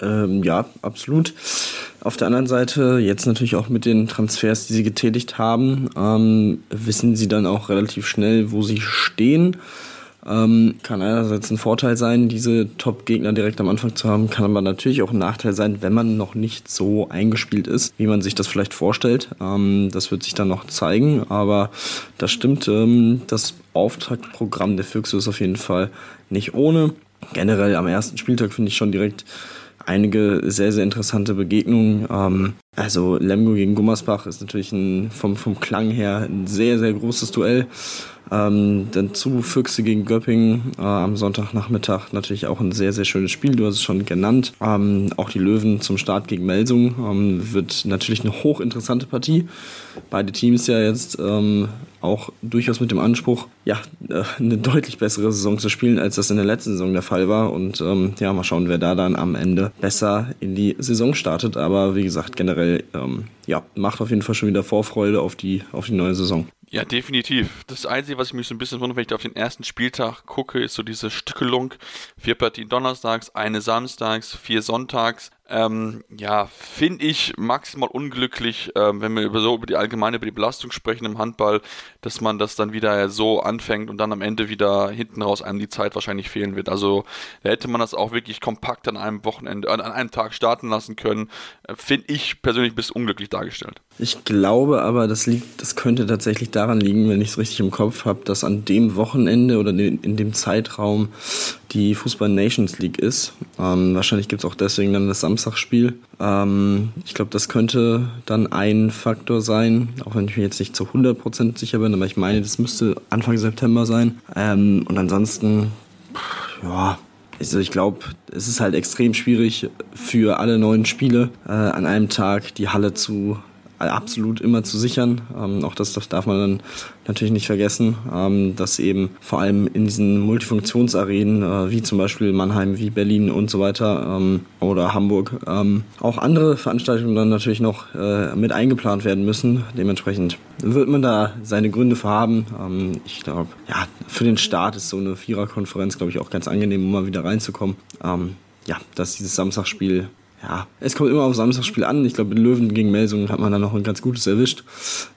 Ähm, ja, absolut. Auf der anderen Seite, jetzt natürlich auch mit den Transfers, die sie getätigt haben, ähm, wissen sie dann auch relativ schnell, wo sie stehen. Ähm, kann einerseits ein Vorteil sein, diese Top-Gegner direkt am Anfang zu haben, kann aber natürlich auch ein Nachteil sein, wenn man noch nicht so eingespielt ist, wie man sich das vielleicht vorstellt. Ähm, das wird sich dann noch zeigen, aber das stimmt. Ähm, das Auftaktprogramm der Füchse ist auf jeden Fall nicht ohne. Generell am ersten Spieltag finde ich schon direkt einige sehr, sehr interessante Begegnungen. Ähm, also Lemgo gegen Gummersbach ist natürlich ein, vom, vom Klang her ein sehr, sehr großes Duell. Ähm, dann zu Füchse gegen Göppingen äh, am Sonntagnachmittag natürlich auch ein sehr, sehr schönes Spiel. Du hast es schon genannt. Ähm, auch die Löwen zum Start gegen Melsung ähm, wird natürlich eine hochinteressante Partie. Beide Teams ja jetzt ähm, auch durchaus mit dem Anspruch, ja, äh, eine deutlich bessere Saison zu spielen, als das in der letzten Saison der Fall war. Und ähm, ja, mal schauen, wer da dann am Ende besser in die Saison startet. Aber wie gesagt, generell, ähm, ja, macht auf jeden Fall schon wieder Vorfreude auf die, auf die neue Saison. Ja, definitiv. Das Einzige, was ich mich so ein bisschen wundere, wenn ich auf den ersten Spieltag gucke, ist so diese Stückelung. Vier Partien donnerstags, eine samstags, vier sonntags. Ähm, ja, finde ich maximal unglücklich, ähm, wenn wir über so über die allgemeine über die Belastung sprechen im Handball, dass man das dann wieder so anfängt und dann am Ende wieder hinten raus einem die Zeit wahrscheinlich fehlen wird. Also da hätte man das auch wirklich kompakt an einem Wochenende, an einem Tag starten lassen können. Äh, finde ich persönlich bisschen unglücklich dargestellt. Ich glaube aber, das liegt, das könnte tatsächlich daran liegen, wenn ich es richtig im Kopf habe, dass an dem Wochenende oder in dem Zeitraum die Fußball Nations League ist. Ähm, wahrscheinlich gibt es auch deswegen dann das Samstagsspiel. Ähm, ich glaube, das könnte dann ein Faktor sein, auch wenn ich mir jetzt nicht zu 100% sicher bin, aber ich meine, das müsste Anfang September sein. Ähm, und ansonsten, ja, also ich glaube, es ist halt extrem schwierig für alle neuen Spiele äh, an einem Tag die Halle zu absolut immer zu sichern. Ähm, auch das, das, darf man dann natürlich nicht vergessen, ähm, dass eben vor allem in diesen Multifunktionsarenen, äh, wie zum Beispiel Mannheim, wie Berlin und so weiter ähm, oder Hamburg, ähm, auch andere Veranstaltungen dann natürlich noch äh, mit eingeplant werden müssen. Dementsprechend wird man da seine Gründe für haben. Ähm, ich glaube, ja, für den Start ist so eine Viererkonferenz, glaube ich, auch ganz angenehm, um mal wieder reinzukommen. Ähm, ja, dass dieses Samstagsspiel ja, es kommt immer auf Samstagspiel an. Ich glaube, in Löwen gegen Melsungen hat man da noch ein ganz gutes erwischt.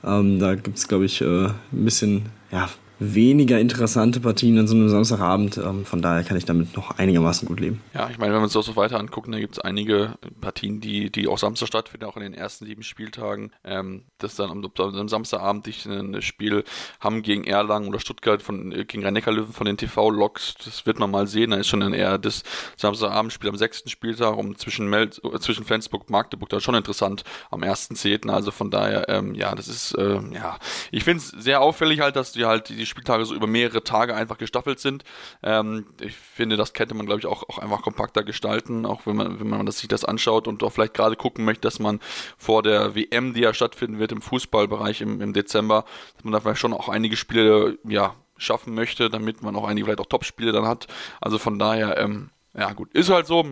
Ähm, da gibt es, glaube ich, äh, ein bisschen ja, weniger interessante Partien an so einem Samstagabend. Ähm, von daher kann ich damit noch einigermaßen gut leben. Ja, ich meine, wenn wir uns das so weiter angucken, da gibt es einige Partien, die, die auch Samstag stattfinden, auch in den ersten sieben Spieltagen. Ähm, das dann am, am Samstagabend ich ein Spiel haben gegen Erlangen oder Stuttgart von, äh, gegen Rhein-Neckar-Löwen von den TV-Logs, das wird man mal sehen. Da ist schon dann eher das Samstagabendspiel am sechsten Spieltag um zwischen, Mel zwischen Flensburg und Magdeburg, da schon interessant am ersten Zehnten. Also von daher, ähm, ja, das ist, äh, ja, ich finde es sehr auffällig halt, dass die halt die die Spieltage so über mehrere Tage einfach gestaffelt sind. Ähm, ich finde, das könnte man, glaube ich, auch, auch einfach kompakter gestalten, auch wenn man, wenn man das, sich das anschaut und auch vielleicht gerade gucken möchte, dass man vor der WM, die ja stattfinden wird im Fußballbereich im, im Dezember, dass man da vielleicht schon auch einige Spiele, ja, schaffen möchte, damit man auch einige vielleicht auch Top-Spiele dann hat. Also von daher, ähm, ja, gut. Ist halt so.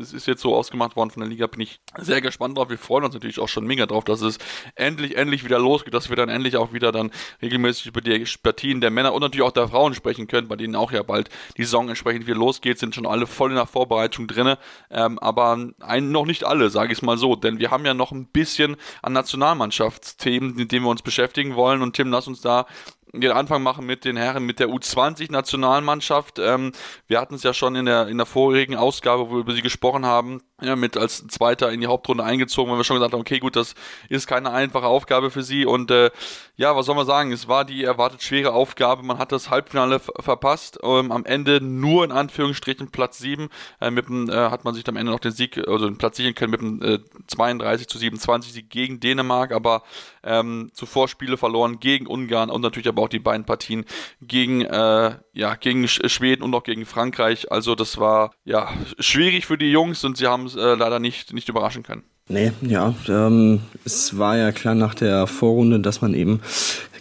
Es ist jetzt so ausgemacht worden von der Liga. Bin ich sehr gespannt drauf. Wir freuen uns natürlich auch schon mega drauf, dass es endlich, endlich wieder losgeht, dass wir dann endlich auch wieder dann regelmäßig über die Partien der Männer und natürlich auch der Frauen sprechen können, bei denen auch ja bald die Saison entsprechend wieder losgeht, sind schon alle voll in der Vorbereitung drinne. Ähm, aber ein, noch nicht alle, sage ich es mal so. Denn wir haben ja noch ein bisschen an Nationalmannschaftsthemen, mit denen wir uns beschäftigen wollen. Und Tim, lass uns da den Anfang machen mit den Herren mit der U20-Nationalmannschaft. Ähm, wir hatten es ja schon in der, in der vorigen Ausgabe, wo wir über sie gesprochen haben, ja, mit als Zweiter in die Hauptrunde eingezogen, weil wir schon gesagt haben, okay, gut, das ist keine einfache Aufgabe für sie. Und äh, ja, was soll man sagen? Es war die erwartet schwere Aufgabe. Man hat das Halbfinale verpasst. Ähm, am Ende nur in Anführungsstrichen Platz 7. Äh, mit dem, äh, hat man sich am Ende noch den Sieg, also den Platz sichern können mit dem äh, 32 zu 27 Sieg gegen Dänemark, aber ähm, zuvor Spiele verloren gegen Ungarn und natürlich aber auch die beiden Partien gegen, äh, ja, gegen Schweden und auch gegen Frankreich. Also das war ja schwierig für die Jungs und sie haben es äh, leider nicht, nicht überraschen können. Nee, ja, ähm, es war ja klar nach der Vorrunde, dass man eben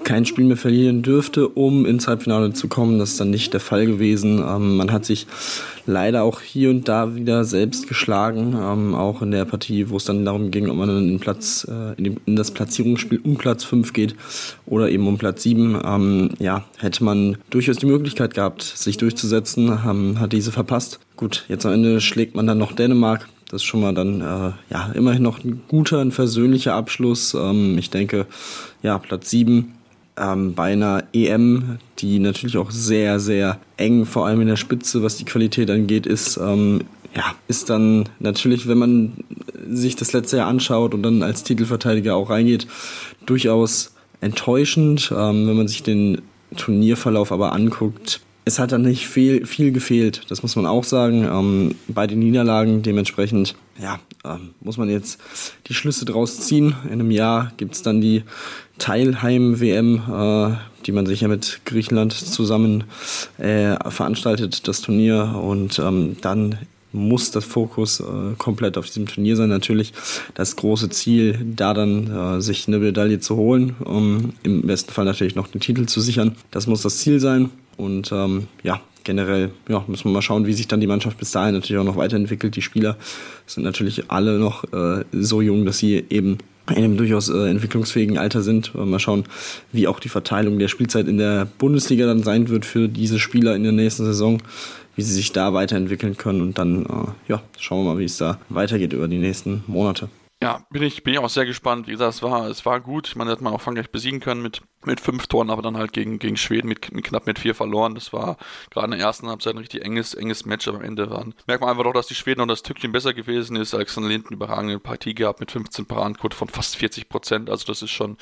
kein Spiel mehr verlieren dürfte, um ins Halbfinale zu kommen. Das ist dann nicht der Fall gewesen. Ähm, man hat sich leider auch hier und da wieder selbst geschlagen, ähm, auch in der Partie, wo es dann darum ging, ob man in, Platz, äh, in, dem, in, das Platzierungsspiel um Platz 5 geht oder eben um Platz 7. Ähm, ja, hätte man durchaus die Möglichkeit gehabt, sich durchzusetzen, ähm, hat diese verpasst. Gut, jetzt am Ende schlägt man dann noch Dänemark das ist schon mal dann äh, ja immerhin noch ein guter, ein versöhnlicher Abschluss. Ähm, ich denke, ja, Platz 7 ähm, bei einer EM, die natürlich auch sehr, sehr eng, vor allem in der Spitze, was die Qualität angeht, ist, ähm, ja, ist dann natürlich, wenn man sich das letzte Jahr anschaut und dann als Titelverteidiger auch reingeht, durchaus enttäuschend. Ähm, wenn man sich den Turnierverlauf aber anguckt, es hat dann nicht viel, viel gefehlt, das muss man auch sagen. Ähm, bei den Niederlagen dementsprechend, ja, ähm, muss man jetzt die Schlüsse draus ziehen. In einem Jahr gibt es dann die Teilheim-WM, äh, die man sich ja mit Griechenland zusammen äh, veranstaltet, das Turnier. Und ähm, dann muss das Fokus äh, komplett auf diesem Turnier sein. Natürlich das große Ziel, da dann äh, sich eine Medaille zu holen, um im besten Fall natürlich noch den Titel zu sichern. Das muss das Ziel sein. Und ähm, ja, generell ja, müssen wir mal schauen, wie sich dann die Mannschaft bis dahin natürlich auch noch weiterentwickelt. Die Spieler sind natürlich alle noch äh, so jung, dass sie eben in einem durchaus äh, entwicklungsfähigen Alter sind. Äh, mal schauen, wie auch die Verteilung der Spielzeit in der Bundesliga dann sein wird für diese Spieler in der nächsten Saison, wie sie sich da weiterentwickeln können und dann äh, ja, schauen wir mal, wie es da weitergeht über die nächsten Monate. Ja, bin ich, bin ich auch sehr gespannt. Wie gesagt, es war, es war gut. Meine, hat man auch Frankreich besiegen können mit, mit fünf Toren, aber dann halt gegen, gegen Schweden mit, mit knapp mit vier verloren. Das war gerade in der ersten Halbzeit ein richtig enges, enges Match, aber am Ende waren, merkt man einfach doch, dass die Schweden noch das Tückchen besser gewesen ist. Alexander Linden überragende Partie gehabt mit 15 Paradenquote von fast 40 Prozent. Also das ist schon,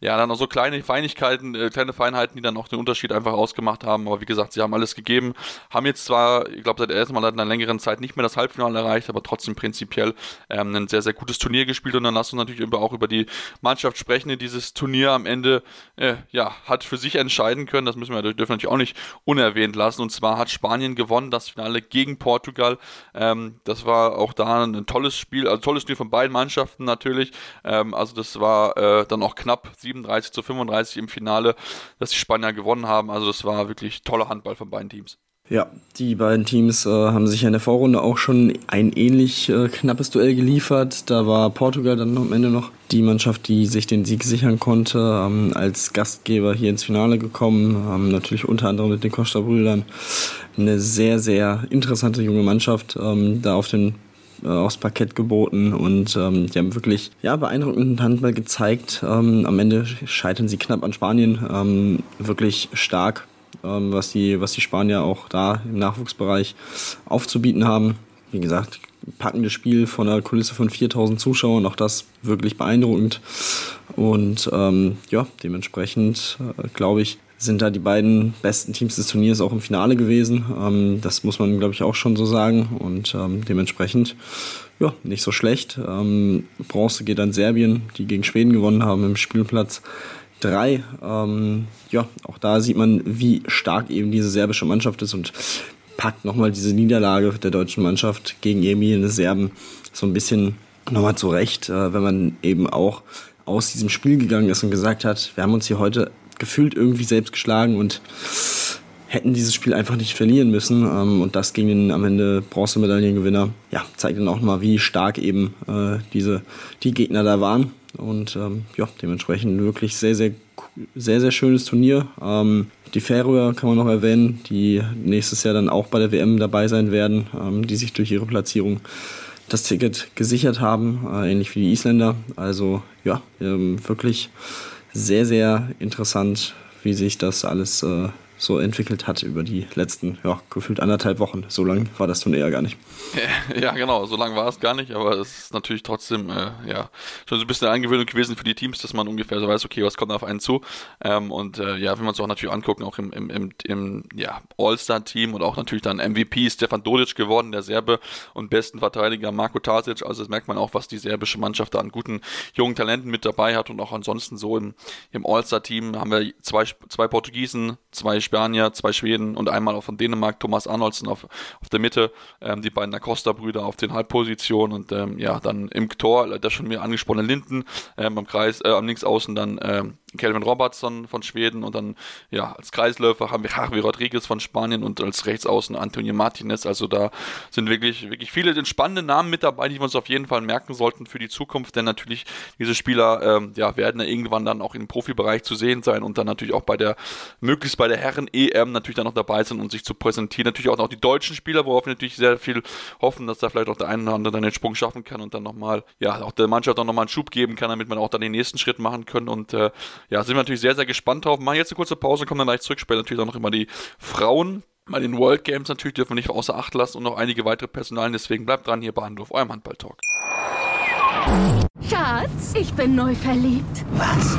ja, dann auch so kleine Feinigkeiten, äh, kleine Feinheiten, die dann auch den Unterschied einfach ausgemacht haben. Aber wie gesagt, sie haben alles gegeben, haben jetzt zwar, ich glaube, seit ersten Mal seit einer längeren Zeit nicht mehr das Halbfinale erreicht, aber trotzdem prinzipiell ähm, ein sehr, sehr gutes Turnier gespielt und dann lass uns natürlich auch über die Mannschaft sprechen, die dieses Turnier am Ende äh, ja, hat für sich entscheiden können. Das müssen wir dürfen natürlich auch nicht unerwähnt lassen. Und zwar hat Spanien gewonnen, das Finale gegen Portugal. Ähm, das war auch da ein tolles Spiel, also tolles Spiel von beiden Mannschaften natürlich. Ähm, also das war äh, dann auch knapp 37 zu 35 im Finale, dass die Spanier gewonnen haben. Also das war wirklich toller Handball von beiden Teams. Ja, die beiden Teams äh, haben sich in der Vorrunde auch schon ein ähnlich äh, knappes Duell geliefert. Da war Portugal dann am Ende noch die Mannschaft, die sich den Sieg sichern konnte, ähm, als Gastgeber hier ins Finale gekommen. Ähm, natürlich unter anderem mit den Costa-Brüdern. Eine sehr, sehr interessante junge Mannschaft ähm, da auf den äh, aufs Parkett geboten und ähm, die haben wirklich ja, beeindruckenden Handball gezeigt. Ähm, am Ende scheitern sie knapp an Spanien. Ähm, wirklich stark ähm, was, die, was die Spanier auch da im Nachwuchsbereich aufzubieten haben. Wie gesagt, packendes Spiel von einer Kulisse von 4000 Zuschauern, auch das wirklich beeindruckend. Und ähm, ja, dementsprechend äh, glaube ich, sind da die beiden besten Teams des Turniers auch im Finale gewesen. Ähm, das muss man, glaube ich, auch schon so sagen. Und ähm, dementsprechend, ja, nicht so schlecht. Ähm, Bronze geht an Serbien, die gegen Schweden gewonnen haben im Spielplatz. 3. Ähm, ja, auch da sieht man, wie stark eben diese serbische Mannschaft ist und packt nochmal diese Niederlage der deutschen Mannschaft gegen Emil Serben so ein bisschen nochmal zurecht, äh, wenn man eben auch aus diesem Spiel gegangen ist und gesagt hat, wir haben uns hier heute gefühlt irgendwie selbst geschlagen und hätten dieses Spiel einfach nicht verlieren müssen. Ähm, und das gegen den am Ende Bronzemedaillengewinner, ja, zeigt dann auch mal, wie stark eben äh, diese, die Gegner da waren. Und ähm, ja, dementsprechend wirklich sehr, sehr, sehr, sehr schönes Turnier. Ähm, die Färöer kann man noch erwähnen, die nächstes Jahr dann auch bei der WM dabei sein werden, ähm, die sich durch ihre Platzierung das Ticket gesichert haben, äh, ähnlich wie die Isländer. Also ja, ähm, wirklich sehr, sehr interessant, wie sich das alles äh, so entwickelt hat über die letzten, ja, gefühlt anderthalb Wochen. So lang war das Turnier ja gar nicht. Ja, genau, so lang war es gar nicht, aber es ist natürlich trotzdem, äh, ja, schon so ein bisschen eine Eingewöhnung gewesen für die Teams, dass man ungefähr so weiß, okay, was kommt auf einen zu. Ähm, und äh, ja, wenn wir uns auch natürlich angucken, auch im, im, im, im ja, All-Star-Team und auch natürlich dann MVP Stefan Dodic geworden, der Serbe und besten Verteidiger Marko Tasic. Also das merkt man auch, was die serbische Mannschaft da an guten jungen Talenten mit dabei hat und auch ansonsten so im, im All-Star-Team haben wir zwei, zwei Portugiesen, zwei Spanier, zwei Schweden und einmal auch von Dänemark, Thomas Arnoldsen auf, auf der Mitte, ähm, die beiden Acosta-Brüder auf den Halbpositionen und ähm, ja, dann im Tor, der schon mir angesprochene Linden, ähm, am Kreis, äh, am Linksaußen dann ähm, Kelvin Robertson von Schweden und dann ja als Kreisläufer haben wir Javi Rodriguez von Spanien und als Rechtsaußen Antonio Martinez. Also da sind wirklich, wirklich viele spannende Namen mit dabei, die wir uns auf jeden Fall merken sollten für die Zukunft, denn natürlich diese Spieler ähm, ja, werden ja irgendwann dann auch im Profibereich zu sehen sein und dann natürlich auch bei der, möglichst bei der Herren-EM natürlich dann noch dabei sind und sich zu präsentieren. Natürlich auch noch die deutschen Spieler, worauf wir natürlich sehr viel hoffen, dass da vielleicht auch der eine oder andere dann den Sprung schaffen kann und dann nochmal, ja, auch der Mannschaft auch nochmal einen Schub geben kann, damit man auch dann den nächsten Schritt machen können und äh, ja, sind wir natürlich sehr, sehr gespannt drauf. Machen jetzt eine kurze Pause, kommen dann gleich zurück. Später natürlich auch noch immer die Frauen. Bei den World Games natürlich dürfen wir nicht außer Acht lassen und noch einige weitere Personalien. Deswegen bleibt dran hier bei Handorf, eurem Handball-Talk. Schatz, ich bin neu verliebt. Was?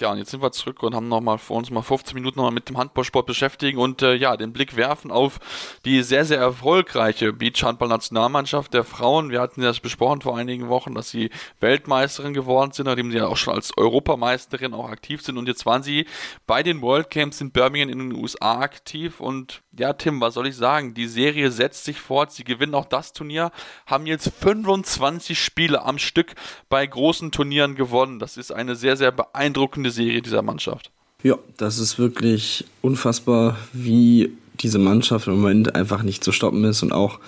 Ja, und jetzt sind wir zurück und haben nochmal vor uns mal 15 Minuten nochmal mit dem Handballsport beschäftigen und äh, ja, den Blick werfen auf die sehr, sehr erfolgreiche Beachhandball-Nationalmannschaft der Frauen. Wir hatten das besprochen vor einigen Wochen, dass sie Weltmeisterin geworden sind, nachdem sie ja auch schon als Europameisterin auch aktiv sind. Und jetzt waren sie bei den World Camps in Birmingham in den USA aktiv. Und ja, Tim, was soll ich sagen? Die Serie setzt sich fort. Sie gewinnen auch das Turnier, haben jetzt 25 Spiele am Stück bei großen Turnieren gewonnen. Das ist eine sehr, sehr beeindruckende gute Serie dieser Mannschaft. Ja, das ist wirklich unfassbar, wie diese Mannschaft im Moment einfach nicht zu stoppen ist und auch,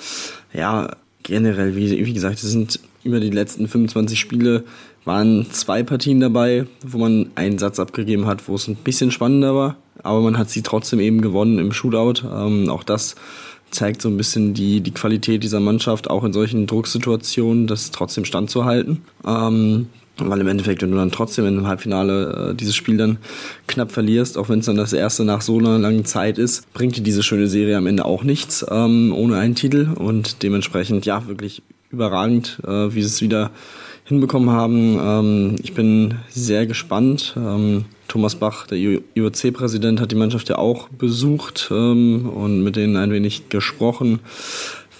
ja, generell, wie, wie gesagt, es sind über die letzten 25 Spiele waren zwei Partien dabei, wo man einen Satz abgegeben hat, wo es ein bisschen spannender war, aber man hat sie trotzdem eben gewonnen im Shootout. Ähm, auch das zeigt so ein bisschen die, die Qualität dieser Mannschaft, auch in solchen Drucksituationen, das trotzdem standzuhalten. Ähm, weil im Endeffekt, wenn du dann trotzdem in einem Halbfinale äh, dieses Spiel dann knapp verlierst, auch wenn es dann das erste nach so einer langen Zeit ist, bringt dir diese schöne Serie am Ende auch nichts ähm, ohne einen Titel. Und dementsprechend, ja, wirklich überragend, äh, wie sie es wieder hinbekommen haben. Ähm, ich bin sehr gespannt. Ähm, Thomas Bach, der IOC-Präsident, hat die Mannschaft ja auch besucht ähm, und mit denen ein wenig gesprochen,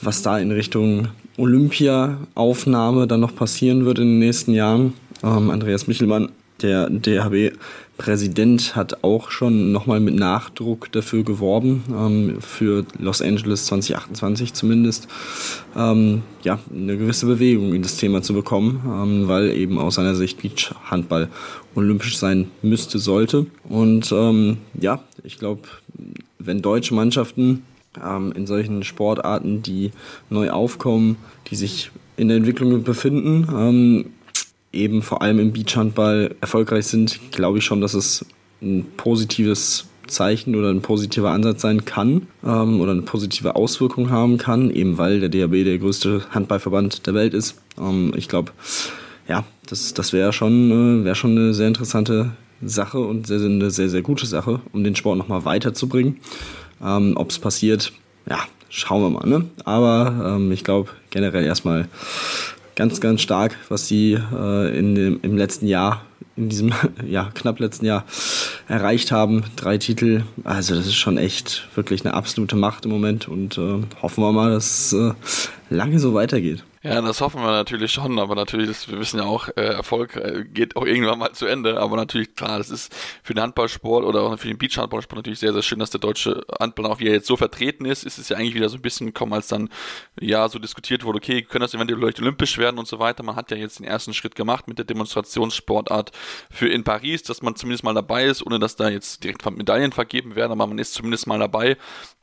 was da in Richtung Olympia-Aufnahme dann noch passieren wird in den nächsten Jahren. Ähm, Andreas Michelmann, der DHB-Präsident, hat auch schon nochmal mit Nachdruck dafür geworben, ähm, für Los Angeles 2028 zumindest, ähm, ja, eine gewisse Bewegung in das Thema zu bekommen, ähm, weil eben aus seiner Sicht Beachhandball olympisch sein müsste, sollte. Und ähm, ja, ich glaube, wenn deutsche Mannschaften ähm, in solchen Sportarten, die neu aufkommen, die sich in der Entwicklung befinden, eben vor allem im Beachhandball erfolgreich sind, glaube ich schon, dass es ein positives Zeichen oder ein positiver Ansatz sein kann ähm, oder eine positive Auswirkung haben kann, eben weil der DHB der größte Handballverband der Welt ist. Ähm, ich glaube, ja, das, das wäre schon, äh, wär schon eine sehr interessante Sache und sehr, eine sehr, sehr gute Sache, um den Sport nochmal weiterzubringen. Ähm, Ob es passiert, ja, schauen wir mal. Ne? Aber ähm, ich glaube generell erstmal ganz, ganz stark, was sie äh, in dem, im letzten Jahr, in diesem ja, knapp letzten Jahr erreicht haben. Drei Titel. Also das ist schon echt wirklich eine absolute Macht im Moment und äh, hoffen wir mal, dass äh, lange so weitergeht. Ja, das hoffen wir natürlich schon, aber natürlich, das, wir wissen ja auch, äh, Erfolg äh, geht auch irgendwann mal zu Ende, aber natürlich, klar, das ist für den Handballsport oder auch für den Beachhandballsport natürlich sehr, sehr schön, dass der deutsche Handball auch wieder jetzt so vertreten ist, ist es ja eigentlich wieder so ein bisschen gekommen, als dann, ja, so diskutiert wurde, okay, können das eventuell vielleicht olympisch werden und so weiter, man hat ja jetzt den ersten Schritt gemacht mit der Demonstrationssportart für in Paris, dass man zumindest mal dabei ist, ohne dass da jetzt direkt Medaillen vergeben werden, aber man ist zumindest mal dabei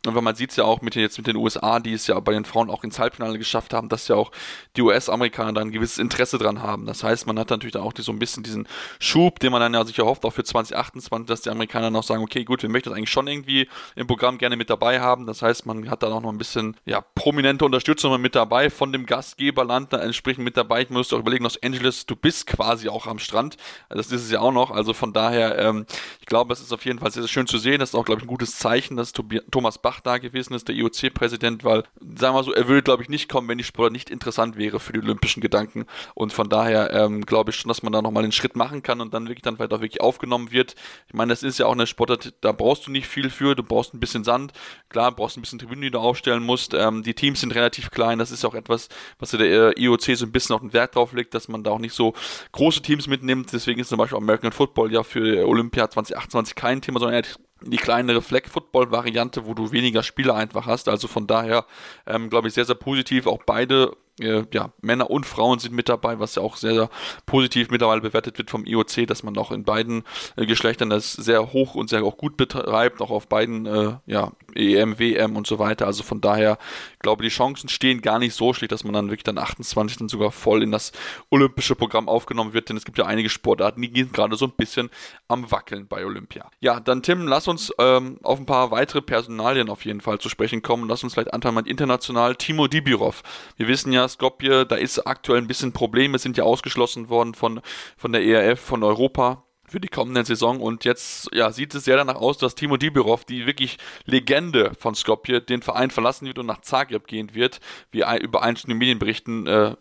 und wenn man sieht es ja auch mit den, jetzt mit den USA, die es ja bei den Frauen auch ins Halbfinale geschafft haben, dass ja auch die US-Amerikaner da ein gewisses Interesse dran haben. Das heißt, man hat natürlich dann auch die, so ein bisschen diesen Schub, den man dann ja sich erhofft, auch für 2028, dass die Amerikaner noch sagen, okay, gut, wir möchten das eigentlich schon irgendwie im Programm gerne mit dabei haben. Das heißt, man hat dann auch noch ein bisschen, ja, prominente Unterstützung mit dabei von dem Gastgeberland, da entsprechend mit dabei. Ich muss auch überlegen, Los Angeles, du bist quasi auch am Strand. Das ist es ja auch noch. Also von daher, ähm, ich glaube, es ist auf jeden Fall sehr, sehr schön zu sehen. Das ist auch, glaube ich, ein gutes Zeichen, dass Thomas Bach Bach da gewesen ist, der IOC-Präsident, weil, sagen wir so, er würde, glaube ich, nicht kommen, wenn die Sportart nicht interessant wäre für die olympischen Gedanken. Und von daher ähm, glaube ich schon, dass man da nochmal den Schritt machen kann und dann wirklich dann auch wirklich aufgenommen wird. Ich meine, das ist ja auch eine Sportart, da brauchst du nicht viel für, du brauchst ein bisschen Sand, klar, brauchst ein bisschen Tribünen, die du aufstellen musst. Ähm, die Teams sind relativ klein, das ist auch etwas, was der äh, IOC so ein bisschen auf den Wert drauf legt, dass man da auch nicht so große Teams mitnimmt. Deswegen ist zum Beispiel American Football ja für Olympia 2028 kein Thema, sondern die kleinere Flag-Football-Variante, wo du weniger Spieler einfach hast. Also von daher, ähm, glaube ich, sehr, sehr positiv. Auch beide äh, ja, Männer und Frauen sind mit dabei, was ja auch sehr, sehr positiv mittlerweile bewertet wird vom IOC, dass man auch in beiden äh, Geschlechtern das sehr hoch und sehr auch gut betreibt, auch auf beiden äh, ja, EM, WM und so weiter. Also von daher, glaube die Chancen stehen gar nicht so schlecht, dass man dann wirklich dann 28 dann sogar voll in das olympische Programm aufgenommen wird, denn es gibt ja einige Sportarten, die gehen gerade so ein bisschen am Wackeln bei Olympia. Ja, dann Tim, lass uns ähm, auf ein paar weitere Personalien auf jeden Fall zu sprechen kommen. Lass uns vielleicht anfangen mit international Timo Dibirov. Wir wissen ja, Skopje, da ist aktuell ein bisschen Probleme, sind ja ausgeschlossen worden von, von der ERF, von Europa für die kommende Saison. Und jetzt ja, sieht es sehr danach aus, dass Timo Dibirov, die wirklich Legende von Skopje, den Verein verlassen wird und nach Zagreb gehen wird, wie über einzelne Medienberichten äh,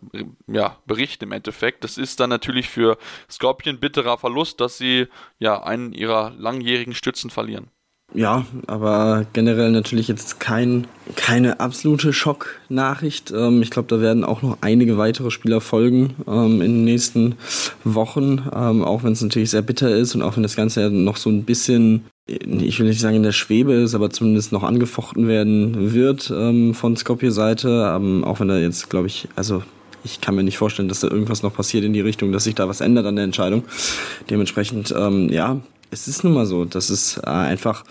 ja, berichten im Endeffekt. Das ist dann natürlich für Skopje ein bitterer Verlust, dass sie ja einen ihrer langjährigen Stützen verlieren. Ja, aber generell natürlich jetzt kein, keine absolute Schocknachricht. Ähm, ich glaube, da werden auch noch einige weitere Spieler folgen ähm, in den nächsten Wochen, ähm, auch wenn es natürlich sehr bitter ist und auch wenn das Ganze ja noch so ein bisschen, ich will nicht sagen in der Schwebe ist, aber zumindest noch angefochten werden wird ähm, von Skopje-Seite, ähm, auch wenn da jetzt, glaube ich, also ich kann mir nicht vorstellen, dass da irgendwas noch passiert in die Richtung, dass sich da was ändert an der Entscheidung. Dementsprechend, ähm, ja, es ist nun mal so, dass es äh, einfach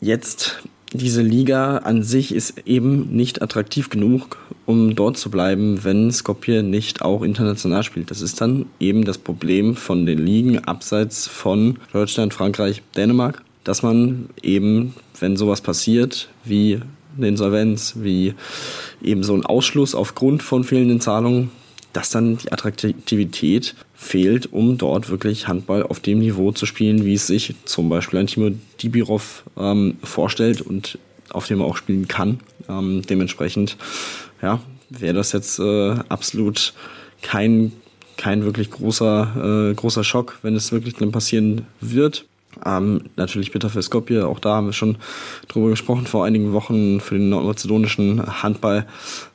jetzt diese Liga an sich ist eben nicht attraktiv genug, um dort zu bleiben, wenn Skopje nicht auch international spielt. Das ist dann eben das Problem von den Ligen abseits von Deutschland, Frankreich, Dänemark, dass man eben, wenn sowas passiert, wie eine Insolvenz, wie eben so ein Ausschluss aufgrund von fehlenden Zahlungen, dass dann die Attraktivität fehlt, um dort wirklich Handball auf dem Niveau zu spielen, wie es sich zum Beispiel ein Timo Dibirov ähm, vorstellt und auf dem er auch spielen kann. Ähm, dementsprechend, ja, wäre das jetzt äh, absolut kein, kein wirklich großer, äh, großer Schock, wenn es wirklich dann passieren wird. Ähm, natürlich bitter für Skopje, auch da haben wir schon drüber gesprochen vor einigen Wochen für den nordmazedonischen Handball.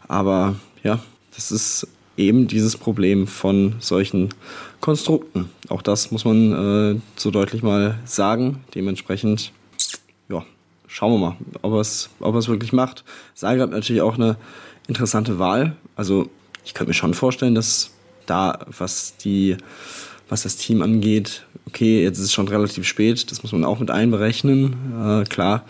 Aber ja, das ist eben dieses Problem von solchen Konstrukten. Auch das muss man äh, so deutlich mal sagen. Dementsprechend, ja, schauen wir mal, ob er es ob wirklich macht. Zagreb natürlich auch eine interessante Wahl. Also ich könnte mir schon vorstellen, dass da, was die, was das Team angeht, okay, jetzt ist es schon relativ spät, das muss man auch mit einberechnen, äh, klar.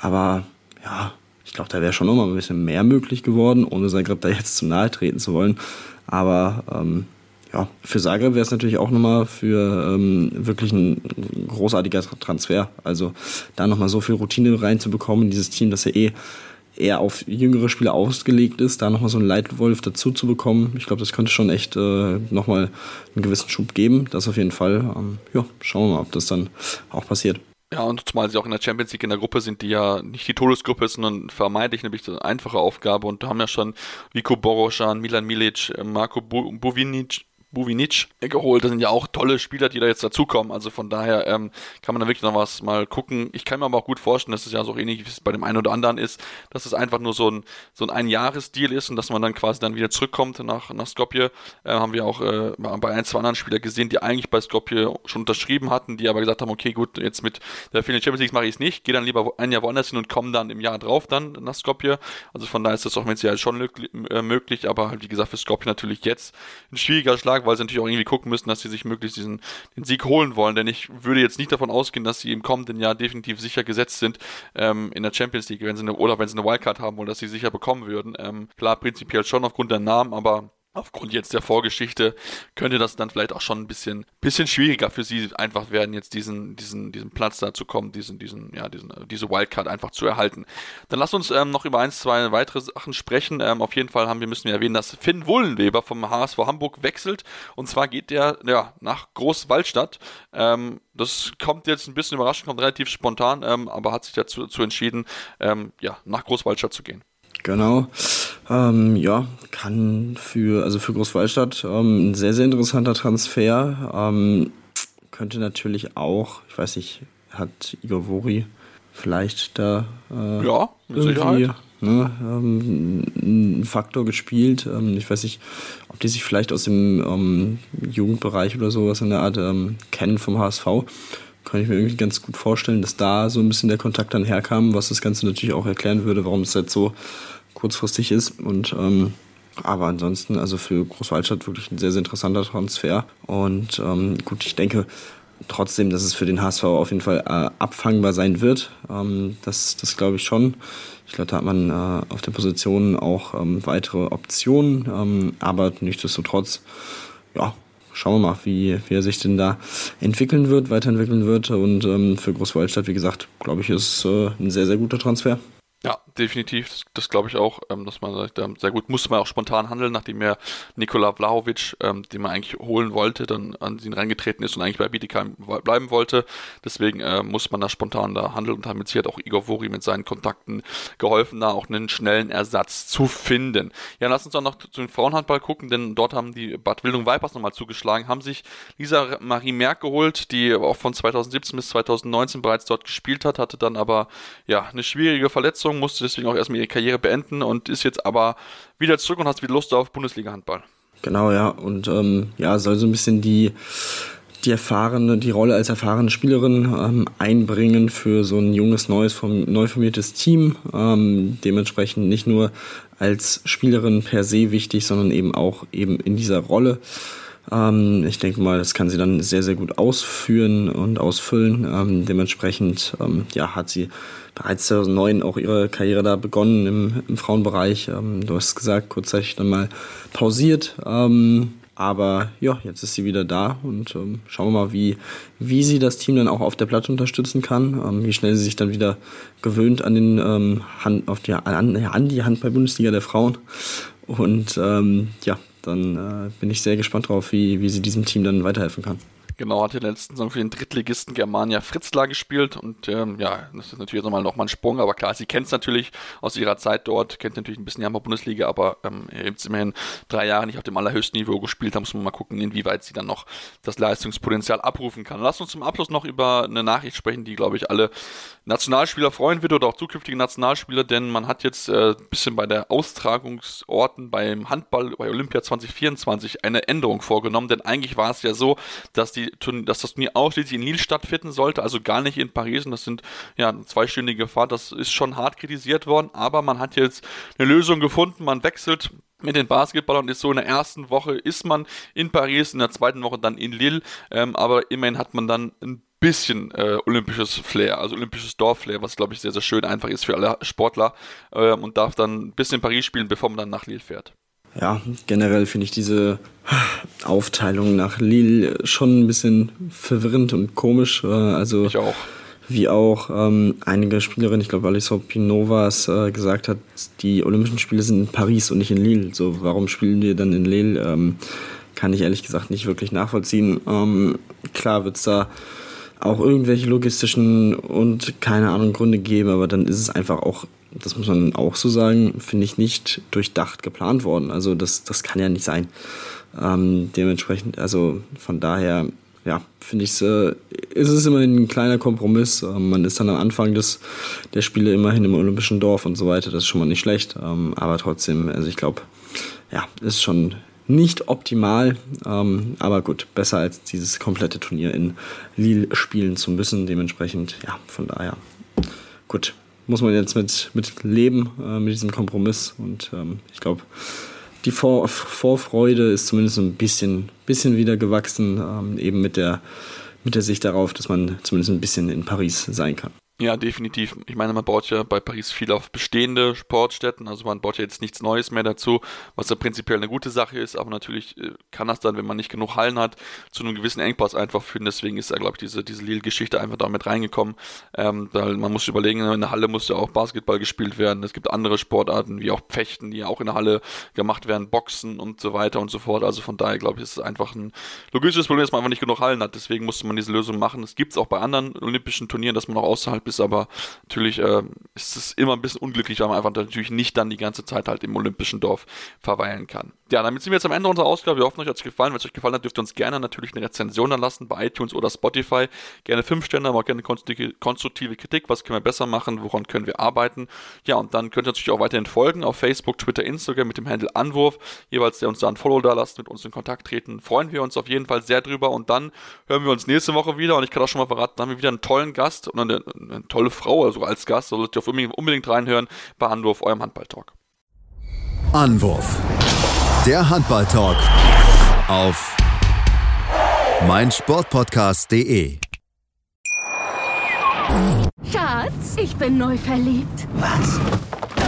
Aber ja, glaube, da wäre schon noch mal ein bisschen mehr möglich geworden, ohne Zagreb da jetzt zu nahe treten zu wollen. Aber ähm, ja, für Zagreb wäre es natürlich auch nochmal für ähm, wirklich ein großartiger Transfer. Also da nochmal so viel Routine reinzubekommen in dieses Team, das ja eh eher auf jüngere Spieler ausgelegt ist, da nochmal so einen Leitwolf dazu zu bekommen. Ich glaube, das könnte schon echt äh, nochmal einen gewissen Schub geben. Das auf jeden Fall. Ähm, ja, schauen wir mal, ob das dann auch passiert. Ja, und zumal sie auch in der Champions League in der Gruppe sind, die ja nicht die Todesgruppe ist, sondern vermeintlich nämlich eine einfache Aufgabe. Und da haben ja schon Vico Boroschan, Milan Milic, Marco Buvinic, Buvinic geholt. Das sind ja auch tolle Spieler, die da jetzt dazukommen. Also von daher ähm, kann man da wirklich noch was mal gucken. Ich kann mir aber auch gut vorstellen, dass es ja so ähnlich wie es bei dem einen oder anderen ist, dass es einfach nur so ein so ein Einjahresdeal ist und dass man dann quasi dann wieder zurückkommt nach nach Skopje. Äh, haben wir auch äh, bei ein, zwei anderen Spielern gesehen, die eigentlich bei Skopje schon unterschrieben hatten, die aber gesagt haben, okay, gut, jetzt mit der vielen Champions League mache ich es nicht, gehe dann lieber ein Jahr woanders hin und komme dann im Jahr drauf dann nach Skopje. Also von daher ist das auch mit Sicherheit schon äh, möglich, aber halt wie gesagt für Skopje natürlich jetzt ein schwieriger Schlag Niederlage, weil sie natürlich auch irgendwie gucken müssen, dass sie sich möglichst diesen den Sieg holen wollen. Denn ich würde jetzt nicht davon ausgehen, dass sie im kommenden Jahr definitiv sicher gesetzt sind ähm, in der Champions League, wenn sie eine, oder wenn sie eine Wildcard haben wollen, dass sie sicher bekommen würden. Ähm, klar, prinzipiell schon aufgrund der Namen, aber aufgrund jetzt der Vorgeschichte könnte das dann vielleicht auch schon ein bisschen, bisschen schwieriger für sie einfach werden, jetzt diesen, diesen, diesen Platz da zu kommen, diesen, diesen, ja, diesen, diese Wildcard einfach zu erhalten. Dann lass uns ähm, noch über eins, zwei weitere Sachen sprechen. Ähm, auf jeden Fall haben wir müssen wir erwähnen, dass Finn Wullenweber vom HSV Hamburg wechselt. Und zwar geht der, ja, nach Großwaldstadt. Ähm, das kommt jetzt ein bisschen überraschend, kommt relativ spontan, ähm, aber hat sich dazu, dazu entschieden, ähm, ja, nach Großwaldstadt zu gehen. Genau. Ähm, ja, kann für, also für Großwallstadt ähm, ein sehr, sehr interessanter Transfer. Ähm, könnte natürlich auch, ich weiß nicht, hat Igor Vori vielleicht da äh, ja, irgendwie ne, ähm, einen Faktor gespielt. Ähm, ich weiß nicht, ob die sich vielleicht aus dem ähm, Jugendbereich oder sowas in der Art ähm, kennen vom HSV. Kann ich mir irgendwie ganz gut vorstellen, dass da so ein bisschen der Kontakt dann herkam, was das Ganze natürlich auch erklären würde, warum es jetzt so kurzfristig ist. Und ähm, aber ansonsten, also für Großwaldstadt wirklich ein sehr, sehr interessanter Transfer. Und ähm, gut, ich denke trotzdem, dass es für den HSV auf jeden Fall äh, abfangbar sein wird. Ähm, das das glaube ich schon. Ich glaube, da hat man äh, auf der Position auch ähm, weitere Optionen. Ähm, aber nichtsdestotrotz, ja, schauen wir mal, wie, wie er sich denn da entwickeln wird, weiterentwickeln wird. Und ähm, für Großwaldstadt, wie gesagt, glaube ich, ist äh, ein sehr, sehr guter Transfer. Ja, definitiv. Das, das glaube ich auch, ähm, dass man sagt, ähm, sehr gut musste man auch spontan handeln, nachdem er Nikola Vlahovic, ähm, den man eigentlich holen wollte, dann an ihn reingetreten ist und eigentlich bei Bietigheim bleiben wollte. Deswegen äh, muss man da spontan da handeln und hat auch Igor Vori mit seinen Kontakten geholfen, da auch einen schnellen Ersatz zu finden. Ja, lass uns dann noch zu den Frauenhandball gucken, denn dort haben die Bad Wildung Vipers nochmal zugeschlagen, haben sich Lisa Marie Merck geholt, die auch von 2017 bis 2019 bereits dort gespielt hat, hatte dann aber ja eine schwierige Verletzung Verletzung, musste deswegen auch erstmal ihre Karriere beenden und ist jetzt aber wieder zurück und hast wieder Lust auf Bundesliga-Handball. Genau, ja. Und ähm, ja, soll so ein bisschen die, die erfahrene, die Rolle als erfahrene Spielerin ähm, einbringen für so ein junges, neues, neu formiertes Team. Ähm, dementsprechend nicht nur als Spielerin per se wichtig, sondern eben auch eben in dieser Rolle. Ähm, ich denke mal, das kann sie dann sehr, sehr gut ausführen und ausfüllen. Ähm, dementsprechend ähm, ja, hat sie bereits 2009 auch ihre Karriere da begonnen im, im Frauenbereich. Ähm, du hast gesagt, kurzzeitig dann mal pausiert. Ähm, aber ja, jetzt ist sie wieder da und ähm, schauen wir mal, wie, wie sie das Team dann auch auf der Platte unterstützen kann, ähm, wie schnell sie sich dann wieder gewöhnt an den ähm, Hand, auf die, an, an die Handball-Bundesliga der Frauen. Und ähm, ja, dann äh, bin ich sehr gespannt drauf, wie, wie sie diesem Team dann weiterhelfen kann. Genau, hat in der letzten Saison für den Drittligisten Germania Fritzlar gespielt und ähm, ja, das ist natürlich nochmal noch ein Sprung, aber klar, sie kennt es natürlich aus ihrer Zeit dort, kennt natürlich ein bisschen die Hamburg Bundesliga, aber ähm, jetzt immerhin drei Jahre nicht auf dem allerhöchsten Niveau gespielt, da muss man mal gucken, inwieweit sie dann noch das Leistungspotenzial abrufen kann. Lass uns zum Abschluss noch über eine Nachricht sprechen, die, glaube ich, alle Nationalspieler freuen wird oder auch zukünftige Nationalspieler, denn man hat jetzt äh, ein bisschen bei der Austragungsorten beim Handball bei Olympia 2024 eine Änderung vorgenommen, denn eigentlich war es ja so, dass die dass das Turnier ausschließlich in Lille stattfinden sollte, also gar nicht in Paris. Und das sind ja zweistündige Fahrt. Das ist schon hart kritisiert worden, aber man hat jetzt eine Lösung gefunden. Man wechselt mit den Basketballern ist so in der ersten Woche ist man in Paris, in der zweiten Woche dann in Lille, ähm, aber immerhin hat man dann ein bisschen äh, olympisches Flair, also olympisches Dorfflair, was glaube ich sehr, sehr schön einfach ist für alle Sportler ähm, und darf dann ein bisschen in Paris spielen, bevor man dann nach Lille fährt. Ja, generell finde ich diese Aufteilung nach Lille schon ein bisschen verwirrend und komisch. Äh, also ich auch. Wie auch ähm, einige Spielerinnen, ich glaube Alison Pinovas äh, gesagt hat, die Olympischen Spiele sind in Paris und nicht in Lille. So, warum spielen wir dann in Lille? Ähm, kann ich ehrlich gesagt nicht wirklich nachvollziehen. Ähm, klar wird es da auch irgendwelche logistischen und keine Ahnung Gründe geben, aber dann ist es einfach auch das muss man auch so sagen, finde ich nicht durchdacht geplant worden. Also das, das kann ja nicht sein. Ähm, dementsprechend, also von daher, ja, finde ich äh, ist es immerhin ein kleiner Kompromiss. Ähm, man ist dann am Anfang des, der Spiele immerhin im Olympischen Dorf und so weiter. Das ist schon mal nicht schlecht. Ähm, aber trotzdem, also ich glaube, ja, ist schon nicht optimal, ähm, aber gut, besser als dieses komplette Turnier in Lille spielen zu müssen. Dementsprechend, ja, von daher, gut, muss man jetzt mit, mit leben, äh, mit diesem Kompromiss. Und ähm, ich glaube, die Vor Vorfreude ist zumindest ein bisschen, bisschen wieder gewachsen, ähm, eben mit der, mit der Sicht darauf, dass man zumindest ein bisschen in Paris sein kann. Ja, definitiv. Ich meine, man baut ja bei Paris viel auf bestehende Sportstätten, also man baut ja jetzt nichts Neues mehr dazu, was ja prinzipiell eine gute Sache ist, aber natürlich äh, kann das dann, wenn man nicht genug Hallen hat, zu einem gewissen Engpass einfach führen. Deswegen ist ja, glaube ich, diese, diese Lille-Geschichte einfach damit reingekommen. Ähm, weil man muss überlegen, in der Halle muss ja auch Basketball gespielt werden. Es gibt andere Sportarten, wie auch Fechten, die auch in der Halle gemacht werden, Boxen und so weiter und so fort. Also von daher, glaube ich, ist es einfach ein logistisches Problem, dass man einfach nicht genug Hallen hat. Deswegen musste man diese Lösung machen. Es gibt es auch bei anderen olympischen Turnieren, dass man auch außerhalb ist, aber natürlich äh, ist es immer ein bisschen unglücklich, weil man einfach natürlich nicht dann die ganze Zeit halt im Olympischen Dorf verweilen kann. Ja, damit sind wir jetzt am Ende unserer Ausgabe. Wir hoffen, euch hat es gefallen. Wenn es euch gefallen hat, dürft ihr uns gerne natürlich eine Rezension dann lassen bei iTunes oder Spotify. Gerne fünf Sterne, aber auch gerne konstruktive Kritik. Was können wir besser machen? Woran können wir arbeiten? Ja, und dann könnt ihr natürlich auch weiterhin folgen auf Facebook, Twitter, Instagram mit dem Handle Anwurf. Jeweils, der uns da ein Follow da lasst, mit uns in Kontakt treten. Freuen wir uns auf jeden Fall sehr drüber. Und dann hören wir uns nächste Woche wieder. Und ich kann auch schon mal verraten, da haben wir wieder einen tollen Gast und eine, eine tolle Frau, also als Gast. Solltet ihr unbedingt, unbedingt reinhören bei Anwurf, eurem Handball-Talk. Anwurf. Der Handball-Talk auf meinsportpodcast.de. Schatz, ich bin neu verliebt. Was?